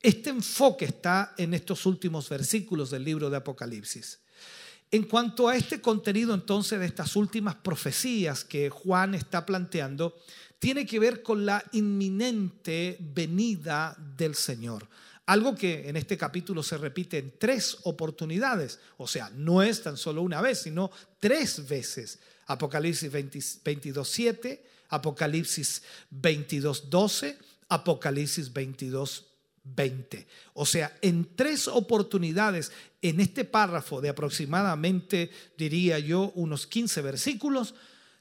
Este enfoque está en estos últimos versículos del libro de Apocalipsis. En cuanto a este contenido entonces de estas últimas profecías que Juan está planteando, tiene que ver con la inminente venida del Señor. Algo que en este capítulo se repite en tres oportunidades, o sea, no es tan solo una vez, sino tres veces. Apocalipsis 22, 7, Apocalipsis 22, 12, Apocalipsis 22, 20. O sea, en tres oportunidades en este párrafo de aproximadamente, diría yo, unos 15 versículos,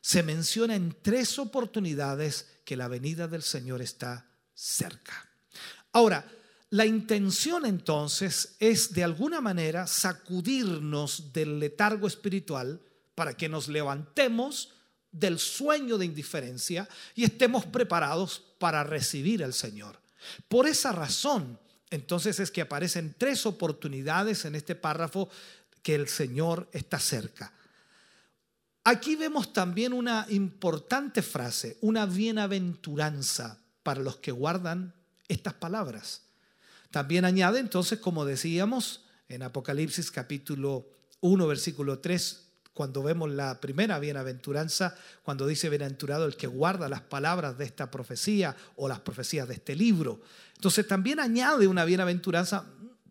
se menciona en tres oportunidades que la venida del Señor está cerca. Ahora, la intención entonces es de alguna manera sacudirnos del letargo espiritual para que nos levantemos del sueño de indiferencia y estemos preparados para recibir al Señor. Por esa razón, entonces es que aparecen tres oportunidades en este párrafo que el Señor está cerca. Aquí vemos también una importante frase, una bienaventuranza para los que guardan estas palabras. También añade entonces, como decíamos en Apocalipsis capítulo 1, versículo 3, cuando vemos la primera bienaventuranza, cuando dice bienaventurado el que guarda las palabras de esta profecía o las profecías de este libro. Entonces también añade una bienaventuranza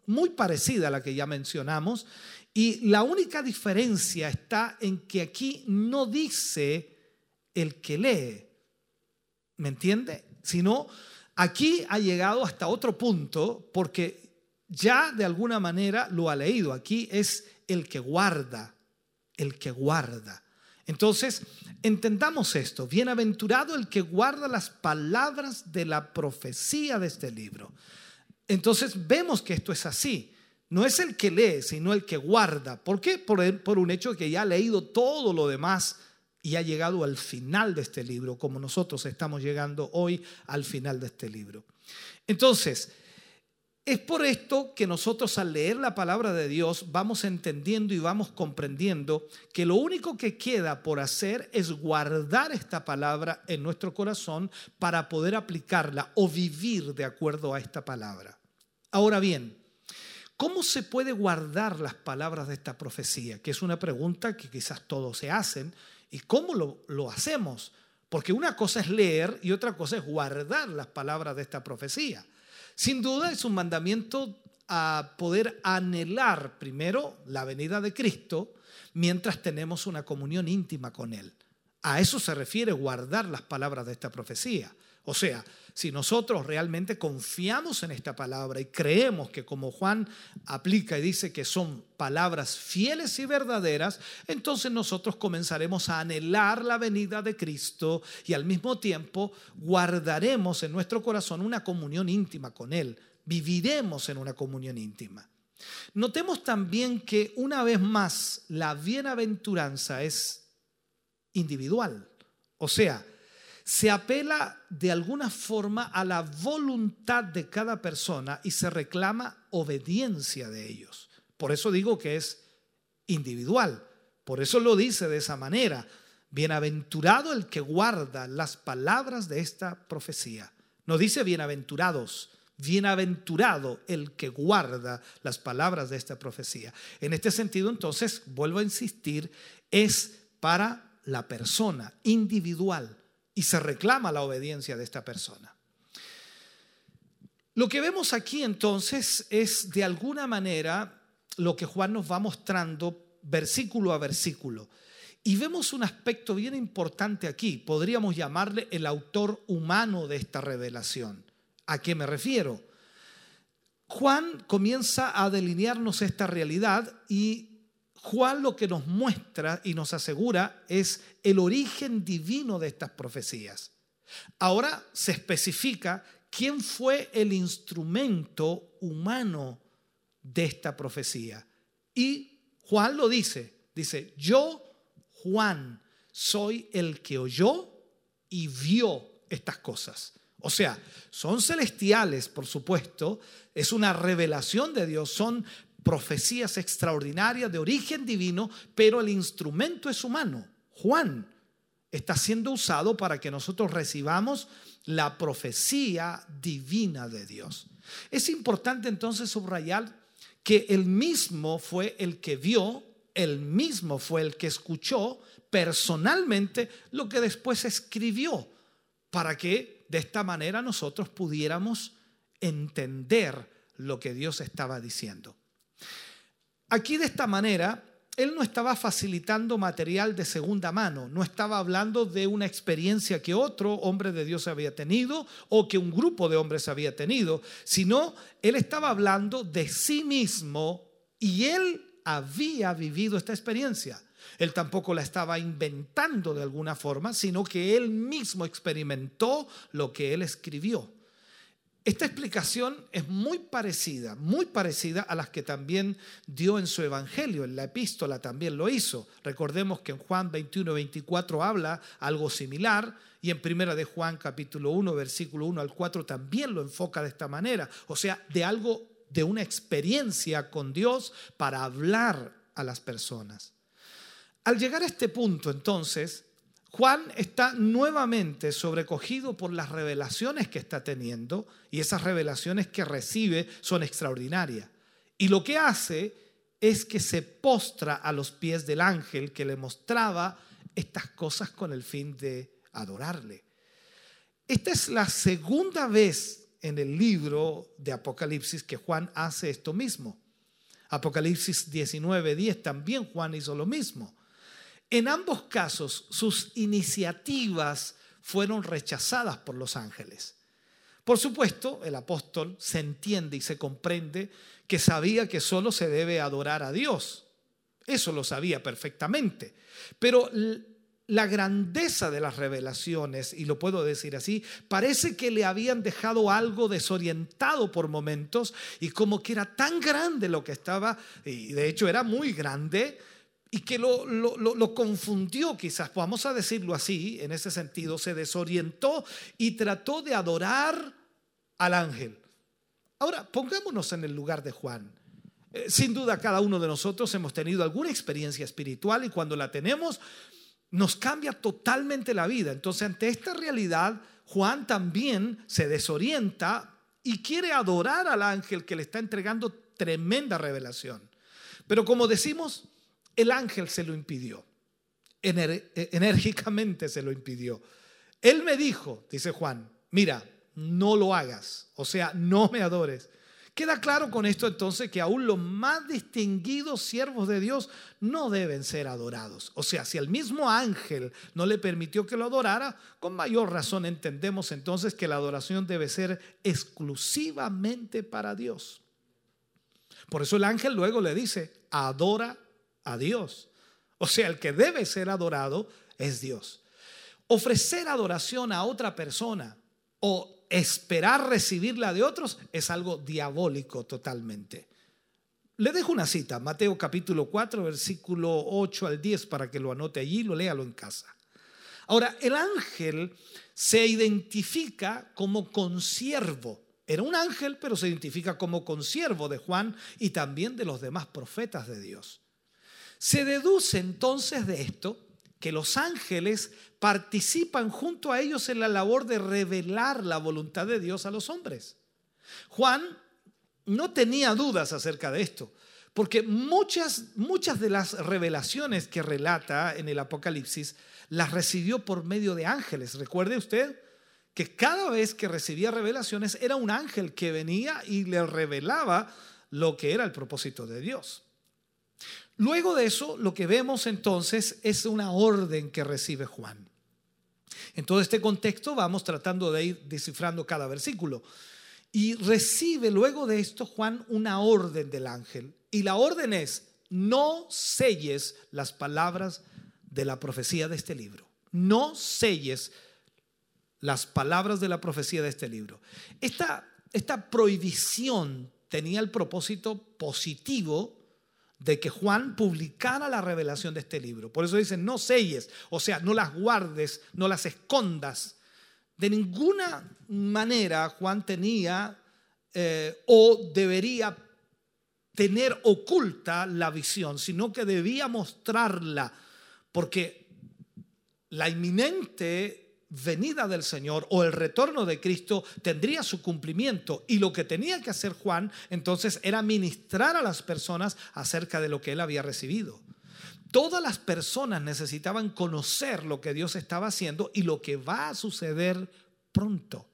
muy parecida a la que ya mencionamos y la única diferencia está en que aquí no dice el que lee, ¿me entiende? Sino aquí ha llegado hasta otro punto porque ya de alguna manera lo ha leído. Aquí es el que guarda el que guarda. Entonces, entendamos esto. Bienaventurado el que guarda las palabras de la profecía de este libro. Entonces, vemos que esto es así. No es el que lee, sino el que guarda. ¿Por qué? Por, un hecho que ya ha leído todo lo demás y ha llegado al final de este libro, como nosotros estamos llegando hoy al final de este libro. Entonces, es por esto que nosotros al leer la palabra de Dios vamos entendiendo y vamos comprendiendo que lo único que queda por hacer es guardar esta palabra en nuestro corazón para poder aplicarla o vivir de acuerdo a esta palabra. Ahora bien, ¿cómo se puede guardar las palabras de esta profecía? Que es una pregunta que quizás todos se hacen. ¿Y cómo lo, lo hacemos? Porque una cosa es leer y otra cosa es guardar las palabras de esta profecía. Sin duda es un mandamiento a poder anhelar primero la venida de Cristo mientras tenemos una comunión íntima con Él. A eso se refiere guardar las palabras de esta profecía. O sea, si nosotros realmente confiamos en esta palabra y creemos que como Juan aplica y dice que son palabras fieles y verdaderas, entonces nosotros comenzaremos a anhelar la venida de Cristo y al mismo tiempo guardaremos en nuestro corazón una comunión íntima con Él. Viviremos en una comunión íntima. Notemos también que una vez más la bienaventuranza es individual. O sea, se apela de alguna forma a la voluntad de cada persona y se reclama obediencia de ellos. Por eso digo que es individual. Por eso lo dice de esa manera. Bienaventurado el que guarda las palabras de esta profecía. No dice bienaventurados, bienaventurado el que guarda las palabras de esta profecía. En este sentido, entonces, vuelvo a insistir, es para la persona individual y se reclama la obediencia de esta persona. Lo que vemos aquí entonces es de alguna manera lo que Juan nos va mostrando versículo a versículo. Y vemos un aspecto bien importante aquí, podríamos llamarle el autor humano de esta revelación. ¿A qué me refiero? Juan comienza a delinearnos esta realidad y Juan lo que nos muestra y nos asegura es el origen divino de estas profecías. Ahora se especifica quién fue el instrumento humano de esta profecía. Y Juan lo dice, dice, yo, Juan, soy el que oyó y vio estas cosas. O sea, son celestiales, por supuesto, es una revelación de Dios, son profecías extraordinarias de origen divino, pero el instrumento es humano. Juan está siendo usado para que nosotros recibamos la profecía divina de Dios. Es importante entonces subrayar que el mismo fue el que vio, el mismo fue el que escuchó personalmente lo que después escribió, para que de esta manera nosotros pudiéramos entender lo que Dios estaba diciendo. Aquí de esta manera, él no estaba facilitando material de segunda mano, no estaba hablando de una experiencia que otro hombre de Dios había tenido o que un grupo de hombres había tenido, sino él estaba hablando de sí mismo y él había vivido esta experiencia. Él tampoco la estaba inventando de alguna forma, sino que él mismo experimentó lo que él escribió. Esta explicación es muy parecida, muy parecida a las que también dio en su evangelio, en la epístola también lo hizo. Recordemos que en Juan 21, 24 habla algo similar y en primera de Juan capítulo 1, versículo 1 al 4 también lo enfoca de esta manera, o sea, de algo de una experiencia con Dios para hablar a las personas. Al llegar a este punto, entonces, Juan está nuevamente sobrecogido por las revelaciones que está teniendo y esas revelaciones que recibe son extraordinarias. Y lo que hace es que se postra a los pies del ángel que le mostraba estas cosas con el fin de adorarle. Esta es la segunda vez en el libro de Apocalipsis que Juan hace esto mismo. Apocalipsis 19:10 también Juan hizo lo mismo. En ambos casos, sus iniciativas fueron rechazadas por los ángeles. Por supuesto, el apóstol se entiende y se comprende que sabía que solo se debe adorar a Dios. Eso lo sabía perfectamente. Pero la grandeza de las revelaciones, y lo puedo decir así, parece que le habían dejado algo desorientado por momentos y como que era tan grande lo que estaba, y de hecho era muy grande, y que lo, lo, confundió quizás, vamos a decirlo así, en ese sentido, se desorientó y trató de adorar al ángel. Ahora, pongámonos en el lugar de Juan. Eh, sin duda, cada uno de nosotros hemos tenido alguna experiencia espiritual y cuando la tenemos, nos cambia totalmente la vida. Entonces, ante esta realidad, Juan también se desorienta y quiere adorar al ángel que le está entregando tremenda revelación. Pero como decimos, el ángel se lo impidió. Eh, enérgicamente se lo impidió. Él me dijo, dice Juan, mira, no lo hagas, o sea, no me adores. Queda claro con esto entonces que aún los más distinguidos siervos de Dios no deben ser adorados. O sea, si el mismo ángel no le permitió que lo adorara, con mayor razón entendemos entonces que la adoración debe ser exclusivamente para Dios. Por eso el ángel luego le dice, adora a Dios. O sea, el que debe ser adorado es Dios. Ofrecer adoración a otra persona o esperar recibirla de otros es algo diabólico totalmente. Le dejo una cita, Mateo capítulo 4, versículo 8 al 10, para que lo anote allí lo léalo en casa. Ahora, el ángel se identifica como consiervo. Era un ángel, pero se identifica como consiervo de Juan y también de los demás profetas de Dios. Se deduce entonces de esto que los ángeles participan junto a ellos en la labor de revelar la voluntad de Dios a los hombres. Juan no tenía dudas acerca de esto, porque muchas, muchas de las revelaciones que relata en el Apocalipsis las recibió por medio de ángeles. Recuerde usted que cada vez que recibía revelaciones era un ángel que venía y le revelaba lo que era el propósito de Dios. Luego de eso, lo que vemos entonces es una orden que recibe Juan. En todo este contexto vamos tratando de ir descifrando cada versículo. Y recibe luego de esto Juan una orden del ángel. Y la orden es, no selles las palabras de la profecía de este libro. No selles las palabras de la profecía de este libro. Esta, esta prohibición tenía el propósito positivo de que Juan publicara la revelación de este libro. Por eso dicen, no selles, o sea, no las guardes, no las escondas. De ninguna manera Juan tenía eh, o debería tener oculta la visión, sino que debía mostrarla, porque la inminente venida del Señor o el retorno de Cristo tendría su cumplimiento y lo que tenía que hacer Juan entonces era ministrar a las personas acerca de lo que él había recibido. Todas las personas necesitaban conocer lo que Dios estaba haciendo y lo que va a suceder pronto.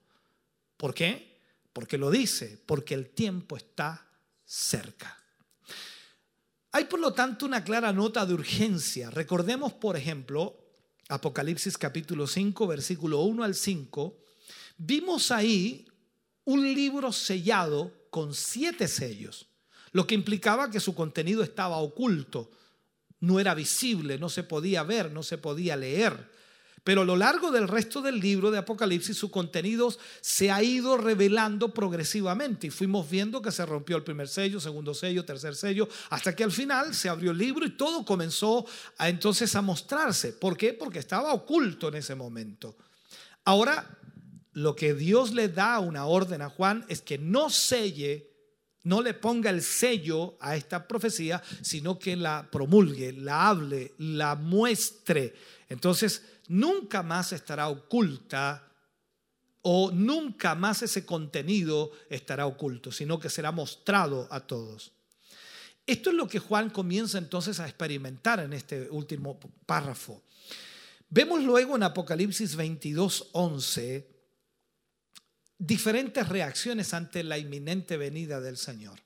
¿Por qué? Porque lo dice, porque el tiempo está cerca. Hay por lo tanto una clara nota de urgencia. Recordemos, por ejemplo, Apocalipsis capítulo 5, versículo 1 al 5, vimos ahí un libro sellado con siete sellos, lo que implicaba que su contenido estaba oculto, no era visible, no se podía ver, no se podía leer. Pero a lo largo del resto del libro de Apocalipsis, su contenido se ha ido revelando progresivamente y fuimos viendo que se rompió el primer sello, segundo sello, tercer sello, hasta que al final se abrió el libro y todo comenzó a, entonces a mostrarse. ¿Por qué? Porque estaba oculto en ese momento. Ahora, lo que Dios le da una orden a Juan es que no selle no le ponga el sello a esta profecía, sino que la promulgue, la hable, la muestre. Entonces, nunca más estará oculta o nunca más ese contenido estará oculto, sino que será mostrado a todos. Esto es lo que Juan comienza entonces a experimentar en este último párrafo. Vemos luego en Apocalipsis 22, 11 diferentes reacciones ante la inminente venida del Señor.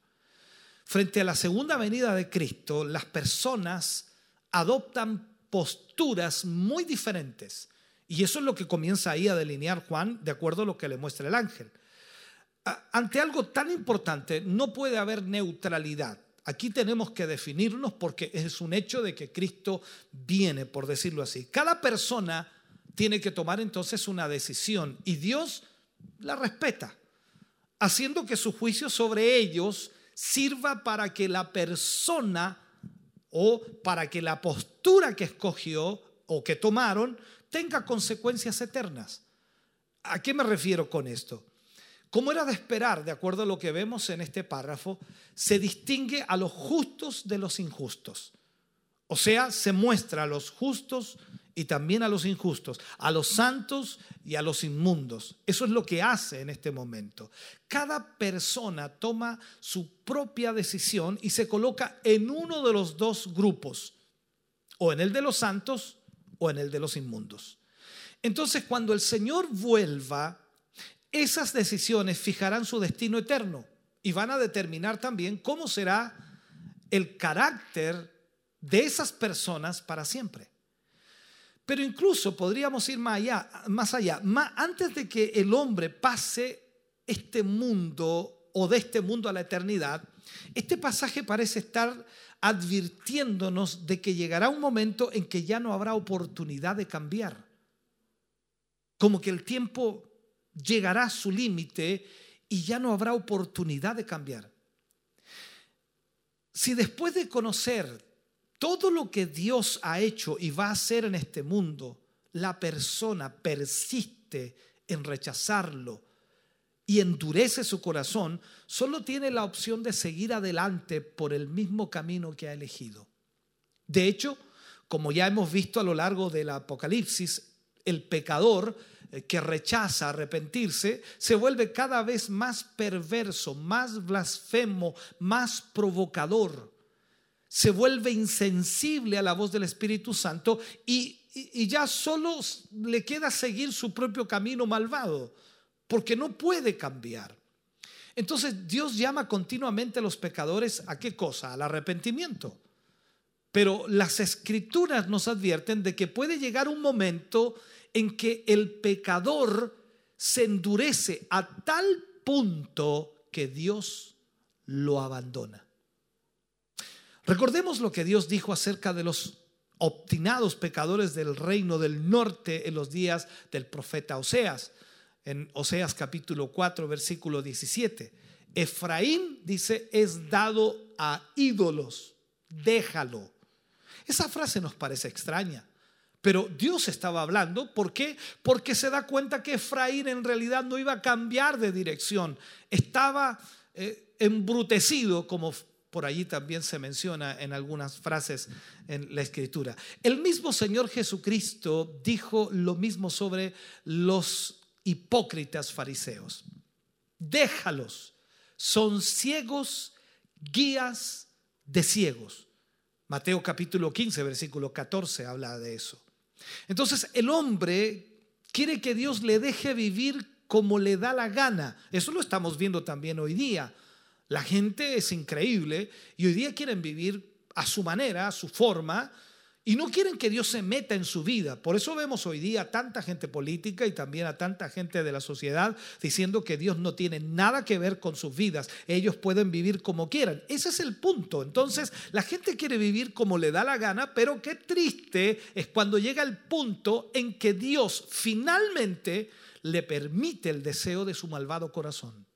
Frente a la segunda venida de Cristo, las personas adoptan posturas muy diferentes. Y eso es lo que comienza ahí a delinear Juan de acuerdo a lo que le muestra el ángel. Ante algo tan importante no puede haber neutralidad. Aquí tenemos que definirnos porque es un hecho de que Cristo viene, por decirlo así. Cada persona tiene que tomar entonces una decisión y Dios la respeta, haciendo que su juicio sobre ellos sirva para que la persona o para que la postura que escogió o que tomaron tenga consecuencias eternas. ¿A qué me refiero con esto? Como era de esperar, de acuerdo a lo que vemos en este párrafo, se distingue a los justos de los injustos. O sea, se muestra a los justos y también a los injustos, a los santos y a los inmundos. Eso es lo que hace en este momento. Cada persona toma su propia decisión y se coloca en uno de los dos grupos, o en el de los santos o en el de los inmundos. Entonces, cuando el Señor vuelva, esas decisiones fijarán su destino eterno y van a determinar también cómo será el carácter de esas personas para siempre. Pero incluso podríamos ir más allá, más allá. antes de que el hombre pase este mundo o de este mundo a la eternidad, este pasaje parece estar advirtiéndonos de que llegará un momento en que ya no habrá oportunidad de cambiar. Como que el tiempo llegará a su límite y ya no habrá oportunidad de cambiar. Si después de conocer todo lo que Dios ha hecho y va a hacer en este mundo, la persona persiste en rechazarlo y endurece su corazón, solo tiene la opción de seguir adelante por el mismo camino que ha elegido. De hecho, como ya hemos visto a lo largo del Apocalipsis, el pecador eh, que rechaza arrepentirse se vuelve cada vez más perverso, más blasfemo, más provocador. Se vuelve insensible a la voz del Espíritu Santo y, ya solo le queda seguir su propio camino malvado, porque no puede cambiar. Entonces Dios llama continuamente a los pecadores a qué cosa? Al arrepentimiento. Pero las escrituras nos advierten de que puede llegar un momento en que el pecador se endurece a tal punto que Dios lo abandona. Recordemos lo que Dios dijo acerca de los obstinados pecadores del reino del norte en los días del profeta Oseas, en Oseas capítulo 4, versículo 17. Efraín dice, es dado a ídolos, déjalo. Esa frase nos parece extraña. Pero Dios estaba hablando, ¿por qué? Porque se da cuenta que Efraín en realidad no iba a cambiar de dirección, estaba eh, embrutecido, como por allí también se menciona en algunas frases en la escritura. El mismo Señor Jesucristo dijo lo mismo sobre los hipócritas fariseos. Déjalos, son ciegos, guías de ciegos. Mateo capítulo 15, versículo 14 habla de eso. Entonces el hombre quiere que Dios le deje vivir como le da la gana. Eso lo estamos viendo también hoy día. La gente es increíble y hoy día quieren vivir a su manera, a su forma, y no quieren que Dios se meta en su vida. Por eso vemos hoy día a tanta gente política y también a tanta gente de la sociedad diciendo que Dios no tiene nada que ver con sus vidas. Ellos pueden vivir como quieran. Ese es el punto. Entonces, la gente quiere vivir como le da la gana, pero qué triste es cuando llega el punto en que Dios finalmente le permite el deseo de su malvado corazón.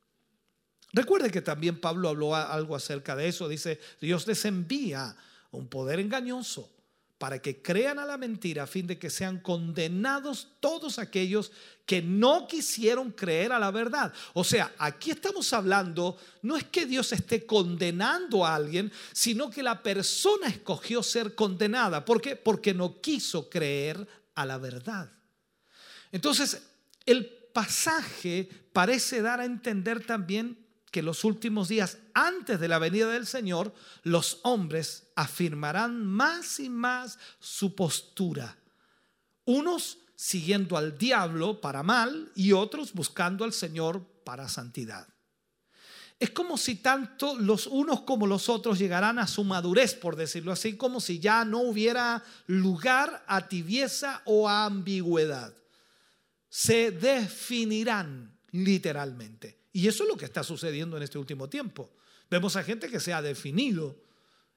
Recuerde que también Pablo habló algo acerca de eso. Dice, Dios les envía un poder engañoso para que crean a la mentira a fin de que sean condenados todos aquellos que no quisieron creer a la verdad. O sea, aquí estamos hablando, no es que Dios esté condenando a alguien, sino que la persona escogió ser condenada. ¿Por qué? Porque no quiso creer a la verdad. Entonces, el pasaje parece dar a entender también que los últimos días antes de la venida del Señor, los hombres afirmarán más y más su postura. Unos siguiendo al diablo para mal y otros buscando al Señor para santidad. Es como si tanto los unos como los otros llegarán a su madurez, por decirlo así, como si ya no hubiera lugar a tibieza o a ambigüedad. Se definirán literalmente. Y eso es lo que está sucediendo en este último tiempo. Vemos a gente que se ha definido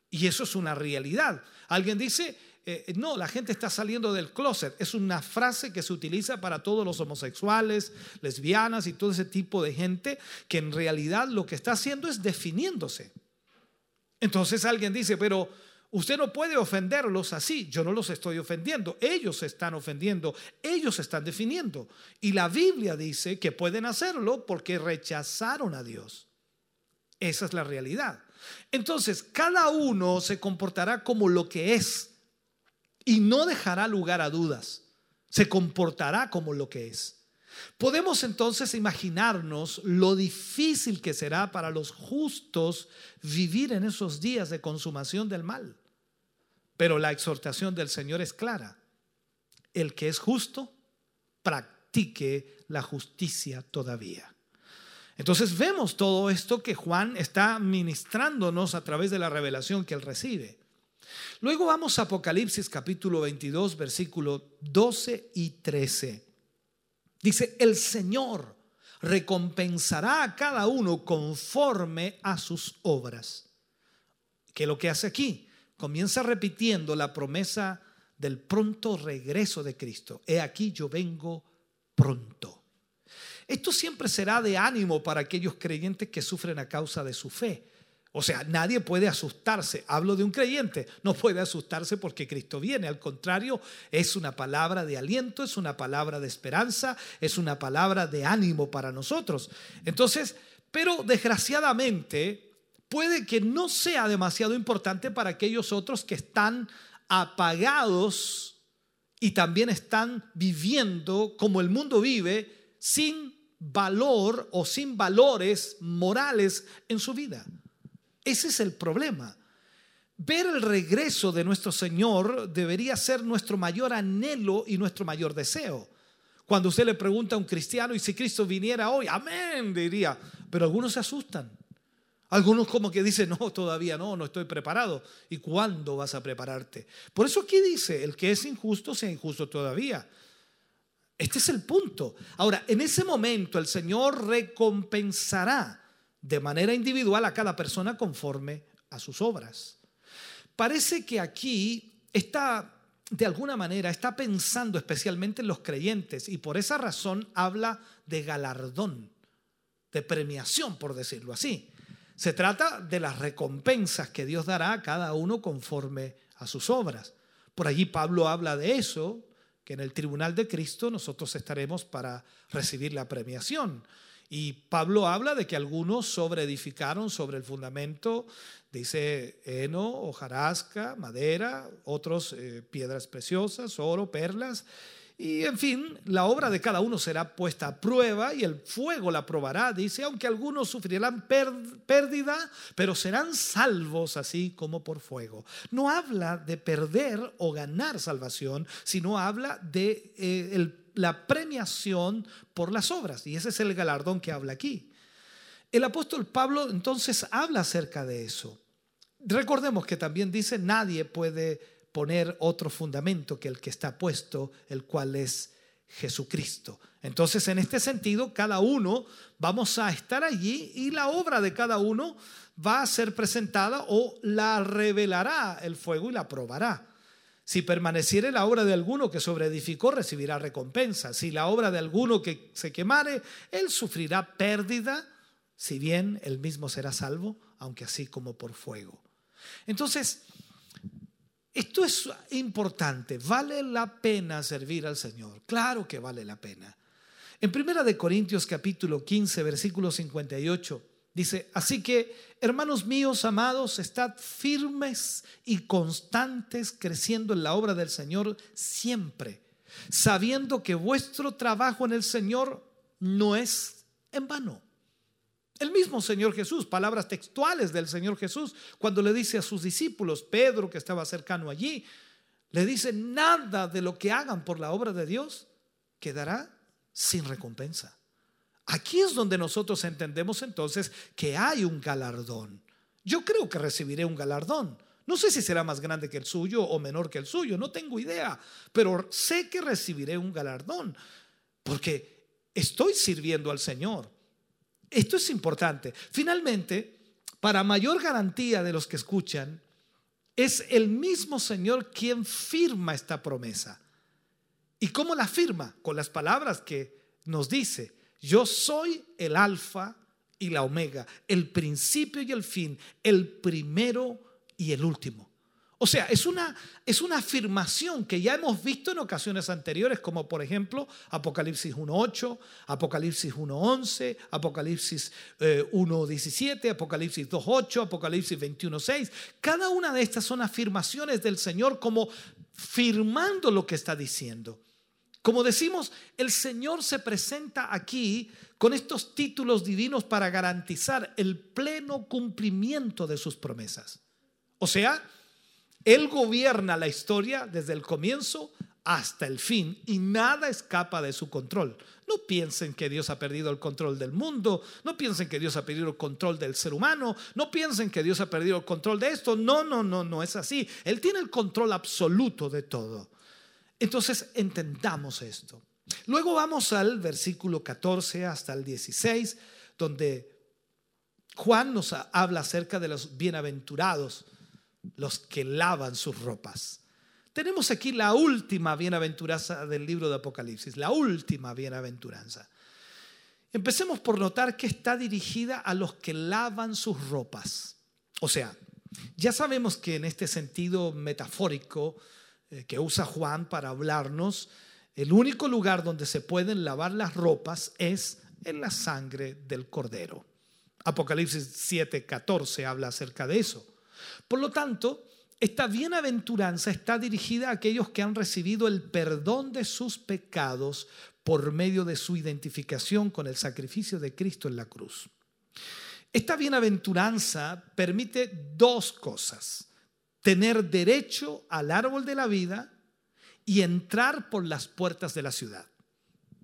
y eso es una realidad. Alguien dice, eh, no, la gente está saliendo del closet. Es una frase que se utiliza para todos los homosexuales, lesbianas y todo ese tipo de gente que en realidad lo que está haciendo es definiéndose. Entonces alguien dice, pero usted no puede ofenderlos así. Yo no los estoy ofendiendo. Ellos están ofendiendo. Ellos están definiendo. Y la Biblia dice que pueden hacerlo porque rechazaron a Dios. Esa es la realidad. Entonces, cada uno se comportará como lo que es y no dejará lugar a dudas. Se comportará como lo que es. Podemos entonces imaginarnos lo difícil que será para los justos vivir en esos días de consumación del mal. Pero la exhortación del Señor es clara. El que es justo, practique la justicia todavía. Entonces vemos todo esto que Juan está ministrándonos a través de la revelación que él recibe. Luego vamos a Apocalipsis capítulo 22, versículo 12 y 13. Dice, el Señor recompensará a cada uno conforme a sus obras. ¿Qué es lo que hace aquí? Comienza repitiendo la promesa del pronto regreso de Cristo. He aquí yo vengo pronto. Esto siempre será de ánimo para aquellos creyentes que sufren a causa de su fe. O sea, nadie puede asustarse. Hablo de un creyente. No puede asustarse porque Cristo viene. Al contrario, es una palabra de aliento, es una palabra de esperanza, es una palabra de ánimo para nosotros. Entonces, pero desgraciadamente, puede que no sea demasiado importante para aquellos otros que están apagados y también están viviendo como el mundo vive sin valor o sin valores morales en su vida. Ese es el problema. Ver el regreso de nuestro Señor debería ser nuestro mayor anhelo y nuestro mayor deseo. Cuando usted le pregunta a un cristiano, y si Cristo viniera hoy, amén, diría, pero algunos se asustan. Algunos como que dicen, no, todavía no, no estoy preparado. ¿Y cuándo vas a prepararte? Por eso aquí dice, el que es injusto sea injusto todavía. Este es el punto. Ahora, en ese momento el Señor recompensará de manera individual a cada persona conforme a sus obras. Parece que aquí está, de alguna manera, está pensando especialmente en los creyentes y por esa razón habla de galardón, de premiación, por decirlo así. Se trata de las recompensas que Dios dará a cada uno conforme a sus obras. Por allí Pablo habla de eso, que en el tribunal de Cristo nosotros estaremos para recibir la premiación. Y Pablo habla de que algunos sobreedificaron sobre el fundamento, dice heno, hojarasca, madera, otros eh, piedras preciosas, oro, perlas. Y en fin, la obra de cada uno será puesta a prueba y el fuego la probará. Dice, aunque algunos sufrirán pérdida, pero serán salvos así como por fuego. No habla de perder o ganar salvación, sino habla de eh, la premiación por las obras. Y ese es el galardón que habla aquí. El apóstol Pablo entonces habla acerca de eso. Recordemos que también dice, nadie puede poner otro fundamento que el que está puesto, el cual es Jesucristo. Entonces, en este sentido, cada uno vamos a estar allí y la obra de cada uno va a ser presentada o la revelará el fuego y la probará. Si permaneciere la obra de alguno que sobreedificó, recibirá recompensa. Si la obra de alguno que se quemare, él sufrirá pérdida, si bien él mismo será salvo, aunque así como por fuego. Entonces, esto es importante. ¿Vale la pena servir al Señor? Claro que vale la pena. En Primera de Corintios capítulo 15, versículo 58, Dice, así que, hermanos míos amados, estad firmes y constantes creciendo en la obra del Señor siempre, sabiendo que vuestro trabajo en el Señor no es en vano. El mismo Señor Jesús, palabras textuales del Señor Jesús, cuando le dice a sus discípulos, Pedro que estaba cercano allí, le dice, nada de lo que hagan por la obra de Dios quedará sin recompensa. Aquí es donde nosotros entendemos entonces que hay un galardón. Yo creo que recibiré un galardón. No sé si será más grande que el suyo o menor que el suyo, no tengo idea, pero sé que recibiré un galardón porque estoy sirviendo al Señor. Esto es importante. Finalmente, para mayor garantía de los que escuchan, es el mismo Señor quien firma esta promesa. ¿Y cómo la firma? Con las palabras que nos dice, yo soy el alfa y la omega, el principio y el fin, el primero y el último. O sea, es una, es una afirmación que ya hemos visto en ocasiones anteriores, como por ejemplo Apocalipsis 1.8, Apocalipsis 1.11, Apocalipsis 1.17, eh, Apocalipsis 2.8, Apocalipsis 21.6. Cada una de estas son afirmaciones del Señor como firmando lo que está diciendo. Como decimos, el Señor se presenta aquí con estos títulos divinos para garantizar el pleno cumplimiento de sus promesas. O sea, Él gobierna la historia desde el comienzo hasta el fin y nada escapa de su control. No piensen que Dios ha perdido el control del mundo, no piensen que Dios ha perdido el control del ser humano, no piensen que Dios ha perdido el control de esto. No, no, no, no es así. Él tiene el control absoluto de todo. Entonces entendamos esto. Luego vamos al versículo 14 hasta el 16, donde Juan nos habla acerca de los bienaventurados, los que lavan sus ropas. Tenemos aquí la última bienaventuranza del libro de Apocalipsis, la última bienaventuranza. Empecemos por notar que está dirigida a los que lavan sus ropas. O sea, ya sabemos que en este sentido metafórico eh, que usa Juan para hablarnos, el único lugar donde se pueden lavar las ropas es en la sangre del cordero. Apocalipsis 7:14 habla acerca de eso. Por lo tanto, esta bienaventuranza está dirigida a aquellos que han recibido el perdón de sus pecados por medio de su identificación con el sacrificio de Cristo en la cruz. Esta bienaventuranza permite dos cosas. Tener derecho al árbol de la vida y entrar por las puertas de la ciudad.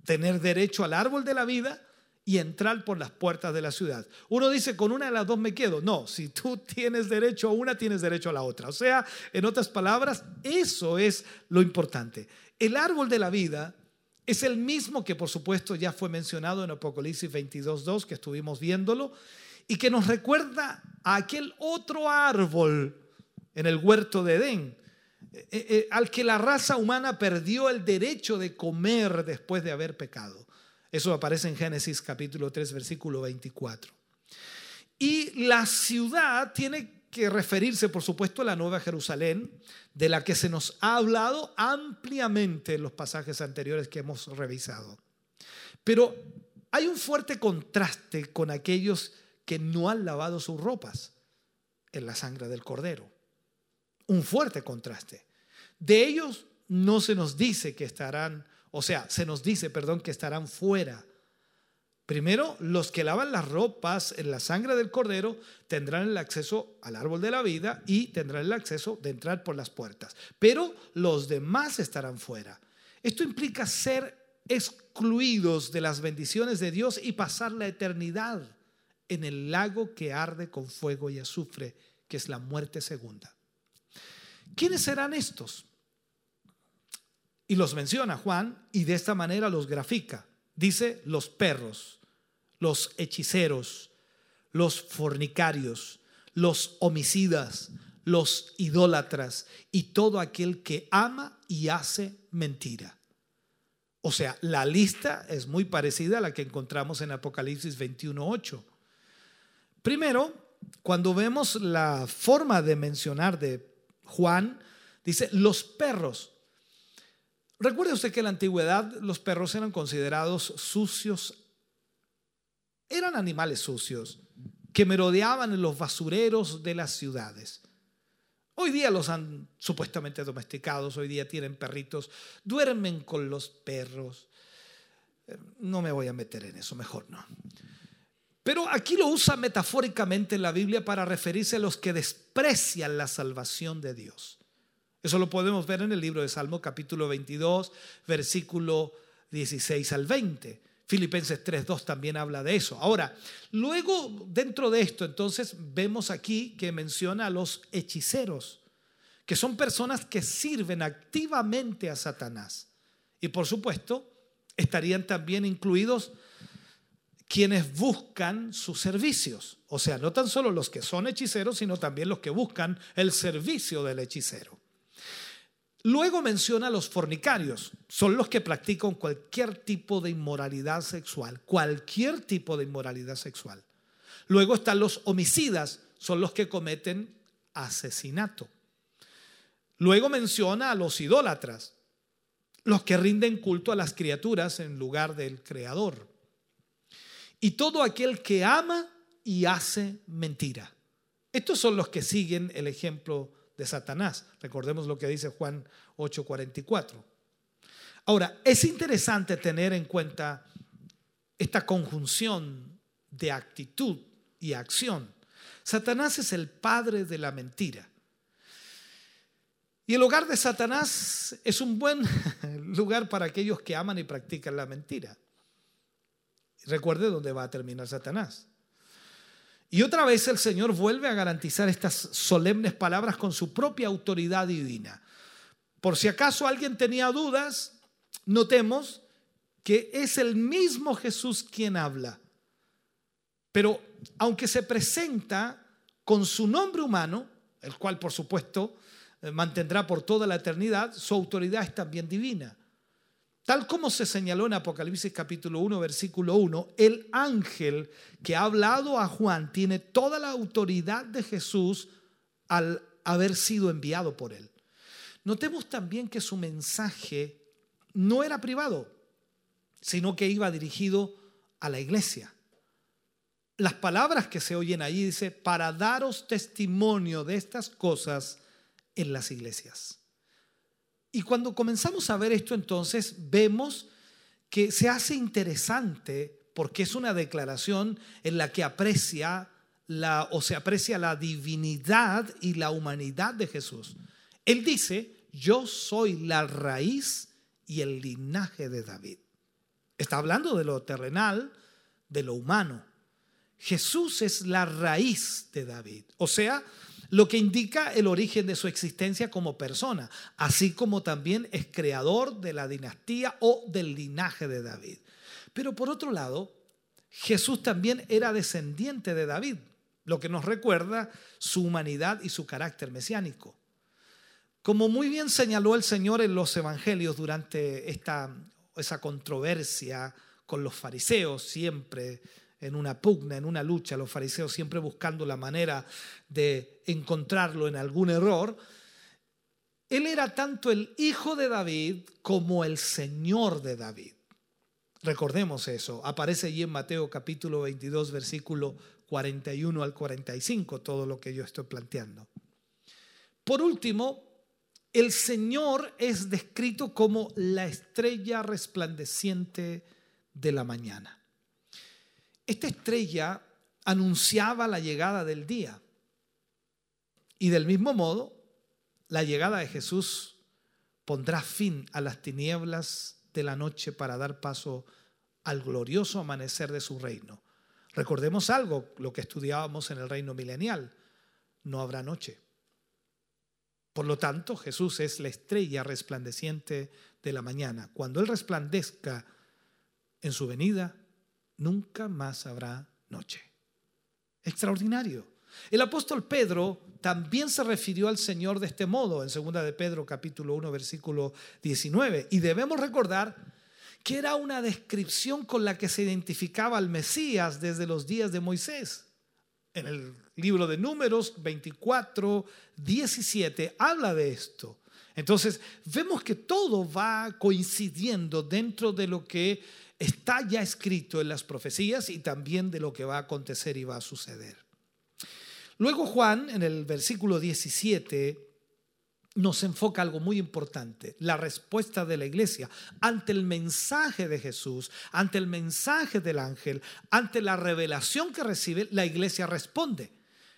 Tener derecho al árbol de la vida y entrar por las puertas de la ciudad. Uno dice, con una de las dos me quedo. No, si tú tienes derecho a una, tienes derecho a la otra. O sea, en otras palabras, eso es lo importante. El árbol de la vida es el mismo que por supuesto ya fue mencionado en Apocalipsis 22.2, que estuvimos viéndolo, y que nos recuerda a aquel otro árbol en el huerto de Edén, eh, eh, al que la raza humana perdió el derecho de comer después de haber pecado. Eso aparece en Génesis capítulo 3, versículo 24. Y la ciudad tiene que referirse, por supuesto, a la Nueva Jerusalén, de la que se nos ha hablado ampliamente en los pasajes anteriores que hemos revisado. Pero hay un fuerte contraste con aquellos que no han lavado sus ropas en la sangre del cordero. Un fuerte contraste. De ellos no se nos dice que estarán o sea, se nos dice, perdón, que estarán fuera. Primero, los que lavan las ropas en la sangre del cordero tendrán el acceso al árbol de la vida y tendrán el acceso de entrar por las puertas. Pero los demás estarán fuera. Esto implica ser excluidos de las bendiciones de Dios y pasar la eternidad en el lago que arde con fuego y azufre, que es la muerte segunda. ¿Quiénes serán estos? Y los menciona Juan y de esta manera los grafica. Dice los perros, los hechiceros, los fornicarios, los homicidas, los idólatras y todo aquel que ama y hace mentira. O sea, la lista es muy parecida a la que encontramos en Apocalipsis 21.8. Primero, cuando vemos la forma de mencionar de Juan, dice los perros. Recuerde usted que en la antigüedad los perros eran considerados sucios, eran animales sucios que merodeaban en los basureros de las ciudades. Hoy día los han supuestamente domesticados, hoy día tienen perritos, duermen con los perros. Eh, no me voy a meter en eso, mejor no. Pero aquí lo usa metafóricamente en la Biblia para referirse a los que desprecian la salvación de Dios. Eso lo podemos ver en el libro de Salmo capítulo 22, versículo 16 al 20. Filipenses 3.2 también habla de eso. Ahora, luego dentro de esto, entonces vemos aquí que menciona a los hechiceros, que son personas que sirven activamente a Satanás. Y por supuesto, estarían también incluidos quienes buscan sus servicios. O sea, no tan solo los que son hechiceros, sino también los que buscan el servicio del hechicero. Luego menciona a los fornicarios, son los que practican cualquier tipo de inmoralidad sexual, cualquier tipo de inmoralidad sexual. Luego están los homicidas, son los que cometen asesinato. Luego menciona a los idólatras, los que rinden culto a las criaturas en lugar del Creador. Y todo aquel que ama y hace mentira. Estos son los que siguen el ejemplo de Satanás. Recordemos lo que dice Juan 8:44. Ahora, es interesante tener en cuenta esta conjunción de actitud y acción. Satanás es el padre de la mentira. Y el hogar de Satanás es un buen lugar para aquellos que aman y practican la mentira. Recuerde dónde va a terminar Satanás. Y otra vez el Señor vuelve a garantizar estas solemnes palabras con su propia autoridad divina. Por si acaso alguien tenía dudas, notemos que es el mismo Jesús quien habla. Pero aunque se presenta con su nombre humano, el cual por supuesto eh, mantendrá por toda la eternidad, su autoridad es también divina. Tal como se señaló en Apocalipsis capítulo 1, versículo 1, el ángel que ha hablado a Juan tiene toda la autoridad de Jesús al haber sido enviado por él. Notemos también que su mensaje no era privado, sino que iba dirigido a la iglesia. Las palabras que se oyen ahí dice, para daros testimonio de estas cosas en las iglesias. Y cuando comenzamos a ver esto entonces vemos que se hace interesante porque es una declaración en la que aprecia la o se aprecia la divinidad y la humanidad de Jesús. Él dice, "Yo soy la raíz y el linaje de David." Está hablando de lo terrenal, de lo humano. Jesús es la raíz de David, o sea, lo que indica el origen de su existencia como persona, así como también es creador de la dinastía o del linaje de David. Pero por otro lado, Jesús también era descendiente de David, lo que nos recuerda su humanidad y su carácter mesiánico. Como muy bien señaló el Señor en los evangelios durante esta esa controversia con los fariseos, siempre en una pugna, en una lucha, los fariseos siempre buscando la manera de encontrarlo en algún error, él era tanto el hijo de David como el Señor de David. Recordemos eso, aparece allí en Mateo capítulo 22, versículo 41 al 45, todo lo que yo estoy planteando. Por último, el Señor es descrito como la estrella resplandeciente de la mañana. Esta estrella anunciaba la llegada del día. Y del mismo modo, la llegada de Jesús pondrá fin a las tinieblas de la noche para dar paso al glorioso amanecer de su reino. Recordemos algo, lo que estudiábamos en el reino milenial, no habrá noche. Por lo tanto, Jesús es la estrella resplandeciente de la mañana. Cuando Él resplandezca en su venida, nunca más habrá noche. Extraordinario. El apóstol Pedro también se refirió al Señor de este modo en 2 de Pedro capítulo 1 versículo 19 y debemos recordar que era una descripción con la que se identificaba al Mesías desde los días de Moisés. En el libro de Números 24, 17, habla de esto. Entonces, vemos que todo va coincidiendo dentro de lo que está ya escrito en las profecías y también de lo que va a acontecer y va a suceder. Luego Juan, en el versículo 17, nos enfoca algo muy importante, la respuesta de la iglesia ante el mensaje de Jesús, ante el mensaje del ángel, ante la revelación que recibe, la iglesia responde.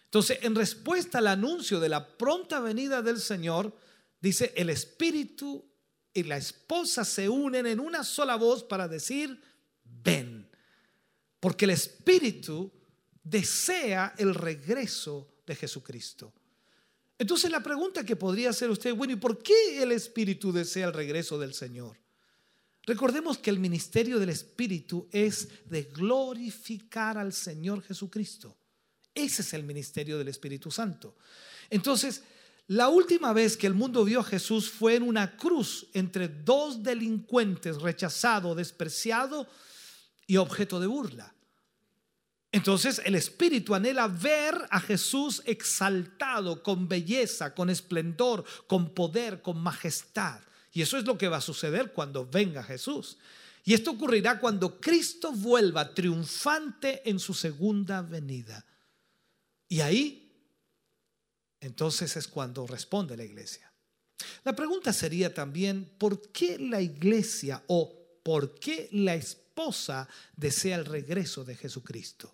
Entonces, en respuesta al anuncio de la pronta venida del Señor, dice, el Espíritu y la esposa se unen en una sola voz para decir, ven. Porque el Espíritu desea el regreso de Jesucristo. Entonces la pregunta que podría hacer usted, bueno, ¿y por qué el Espíritu desea el regreso del Señor? Recordemos que el ministerio del Espíritu es de glorificar al Señor Jesucristo. Ese es el ministerio del Espíritu Santo. Entonces, la última vez que el mundo vio a Jesús fue en una cruz entre dos delincuentes, rechazado, despreciado y objeto de burla. Entonces el Espíritu anhela ver a Jesús exaltado con belleza, con esplendor, con poder, con majestad. Y eso es lo que va a suceder cuando venga Jesús. Y esto ocurrirá cuando Cristo vuelva triunfante en su segunda venida. Y ahí, entonces es cuando responde la iglesia. La pregunta sería también, ¿por qué la iglesia o por qué la esposa desea el regreso de Jesucristo?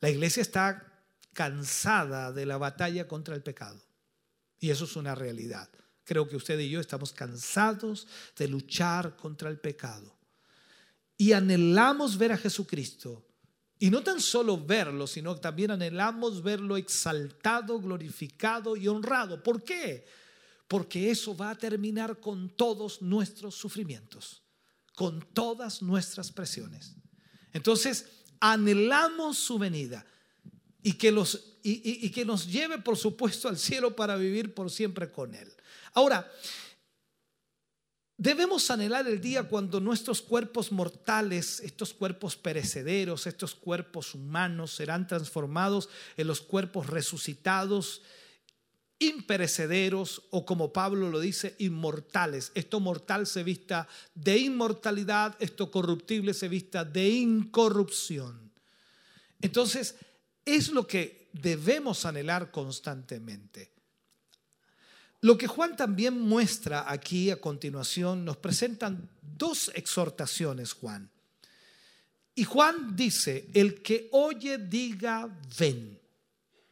La iglesia está cansada de la batalla contra el pecado. Y eso es una realidad. Creo que usted y yo estamos cansados de luchar contra el pecado. Y anhelamos ver a Jesucristo. Y no tan solo verlo, sino que también anhelamos verlo exaltado, glorificado y honrado. ¿Por qué? Porque eso va a terminar con todos nuestros sufrimientos, con todas nuestras presiones. Entonces, anhelamos su venida y que, los, y, que nos lleve, por supuesto, al cielo para vivir por siempre con Él. Ahora, Debemos anhelar el día cuando nuestros cuerpos mortales, estos cuerpos perecederos, estos cuerpos humanos serán transformados en los cuerpos resucitados, imperecederos o como Pablo lo dice, inmortales. Esto mortal se vista de inmortalidad, esto corruptible se vista de incorrupción. Entonces, es lo que debemos anhelar constantemente. Lo que Juan también muestra aquí a continuación, nos presentan dos exhortaciones, Juan. Y Juan dice, el que oye diga, ven.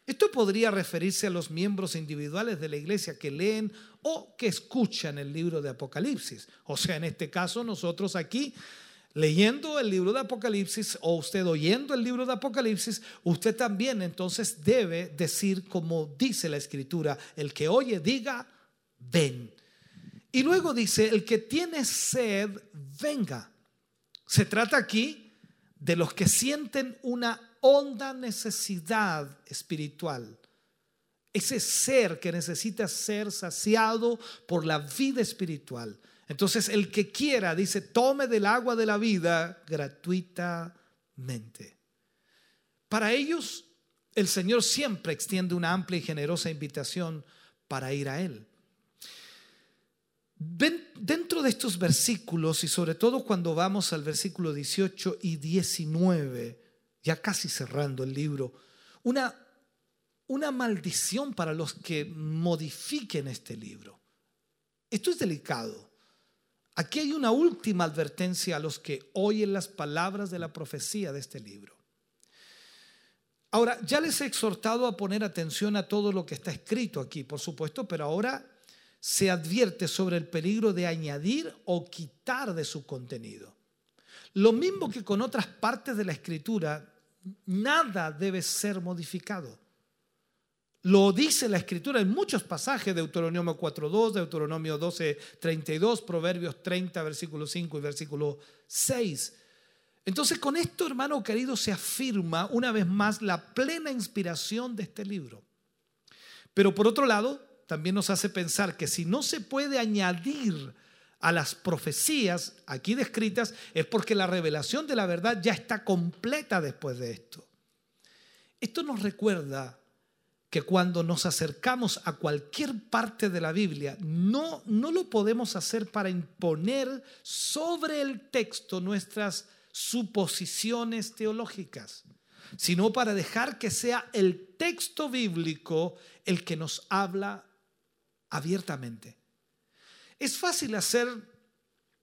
Esto podría referirse a los miembros individuales de la iglesia que leen o que escuchan el libro de Apocalipsis. O sea, en este caso nosotros aquí leyendo el libro de Apocalipsis o usted oyendo el libro de Apocalipsis, usted también entonces debe decir como dice la escritura, el que oye diga, ven. Y luego dice, el que tiene sed, venga. Se trata aquí de los que sienten una honda necesidad espiritual. Ese ser que necesita ser saciado por la vida espiritual. Entonces el que quiera, dice, tome del agua de la vida gratuitamente. Para ellos, el Señor siempre extiende una amplia y generosa invitación para ir a Él. Dentro de estos versículos y sobre todo cuando vamos al versículo 18 y 19, ya casi cerrando el libro, una, una maldición para los que modifiquen este libro. Esto es delicado. Aquí hay una última advertencia a los que oyen las palabras de la profecía de este libro. Ahora, ya les he exhortado a poner atención a todo lo que está escrito aquí, por supuesto, pero ahora se advierte sobre el peligro de añadir o quitar de su contenido. Lo mismo que con otras partes de la escritura, nada debe ser modificado. Lo dice la escritura en muchos pasajes, Deuteronomio 4.2, Deuteronomio 12.32, Proverbios 30, versículo 5 y versículo 6. Entonces con esto, hermano querido, se afirma una vez más la plena inspiración de este libro. Pero por otro lado, también nos hace pensar que si no se puede añadir a las profecías aquí descritas, es porque la revelación de la verdad ya está completa después de esto. Esto nos recuerda que cuando nos acercamos a cualquier parte de la Biblia, no, no lo podemos hacer para imponer sobre el texto nuestras suposiciones teológicas, sino para dejar que sea el texto bíblico el que nos habla abiertamente. Es fácil hacer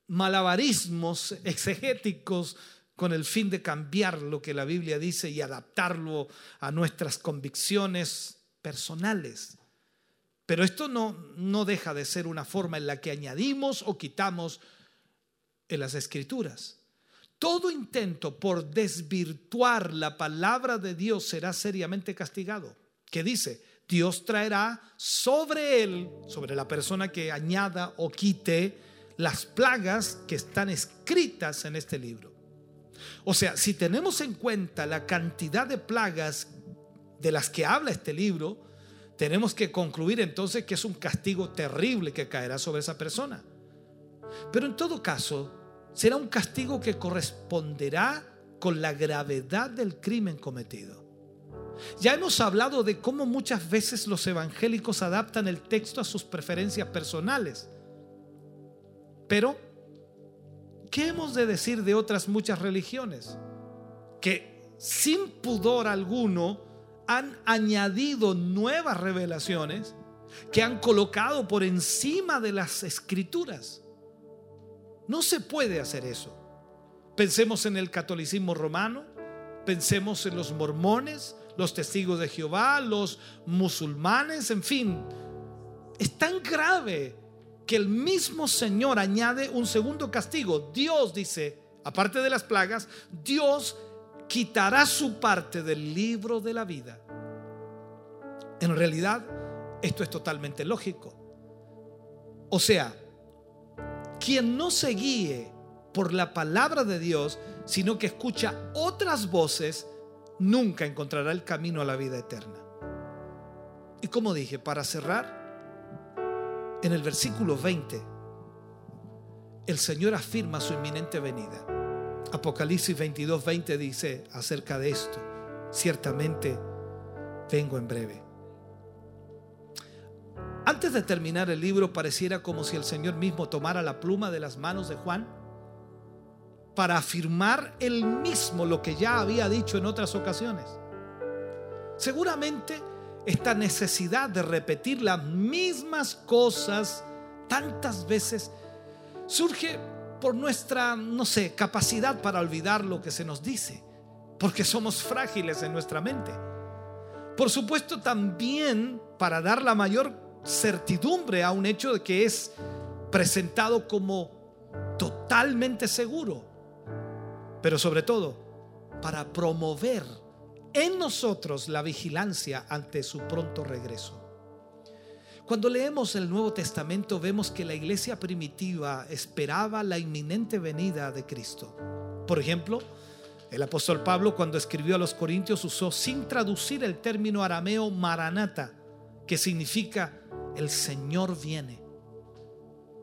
malabarismos exegéticos con el fin de cambiar lo que la Biblia dice y adaptarlo a nuestras convicciones personales. Pero esto no, no deja de ser una forma en la que añadimos o quitamos en las escrituras. Todo intento por desvirtuar la palabra de Dios será seriamente castigado. ¿Qué dice? Dios traerá sobre él, sobre la persona que añada o quite las plagas que están escritas en este libro. O sea, si tenemos en cuenta la cantidad de plagas de las que habla este libro, tenemos que concluir entonces que es un castigo terrible que caerá sobre esa persona. Pero en todo caso, será un castigo que corresponderá con la gravedad del crimen cometido. Ya hemos hablado de cómo muchas veces los evangélicos adaptan el texto a sus preferencias personales. Pero, ¿qué hemos de decir de otras muchas religiones? Que sin pudor alguno han añadido nuevas revelaciones que han colocado por encima de las escrituras. No se puede hacer eso. Pensemos en el catolicismo romano, pensemos en los mormones, los testigos de Jehová, los musulmanes, en fin. Es tan grave que el mismo Señor añade un segundo castigo. Dios dice, aparte de las plagas, Dios quitará su parte del libro de la vida. En realidad, esto es totalmente lógico. O sea, quien no se guíe por la palabra de Dios, sino que escucha otras voces, nunca encontrará el camino a la vida eterna. Y como dije, para cerrar, en el versículo 20, el Señor afirma su inminente venida. Apocalipsis 22, 20 dice acerca de esto, ciertamente vengo en breve. Antes de terminar el libro pareciera como si el Señor mismo tomara la pluma de las manos de Juan para afirmar él mismo lo que ya había dicho en otras ocasiones. Seguramente esta necesidad de repetir las mismas cosas tantas veces surge por nuestra, no sé, capacidad para olvidar lo que se nos dice, porque somos frágiles en nuestra mente. Por supuesto, también para dar la mayor certidumbre a un hecho de que es presentado como totalmente seguro, pero sobre todo para promover en nosotros la vigilancia ante su pronto regreso. Cuando leemos el Nuevo Testamento vemos que la iglesia primitiva esperaba la inminente venida de Cristo. Por ejemplo, el apóstol Pablo cuando escribió a los Corintios usó sin traducir el término arameo maranata, que significa el Señor viene.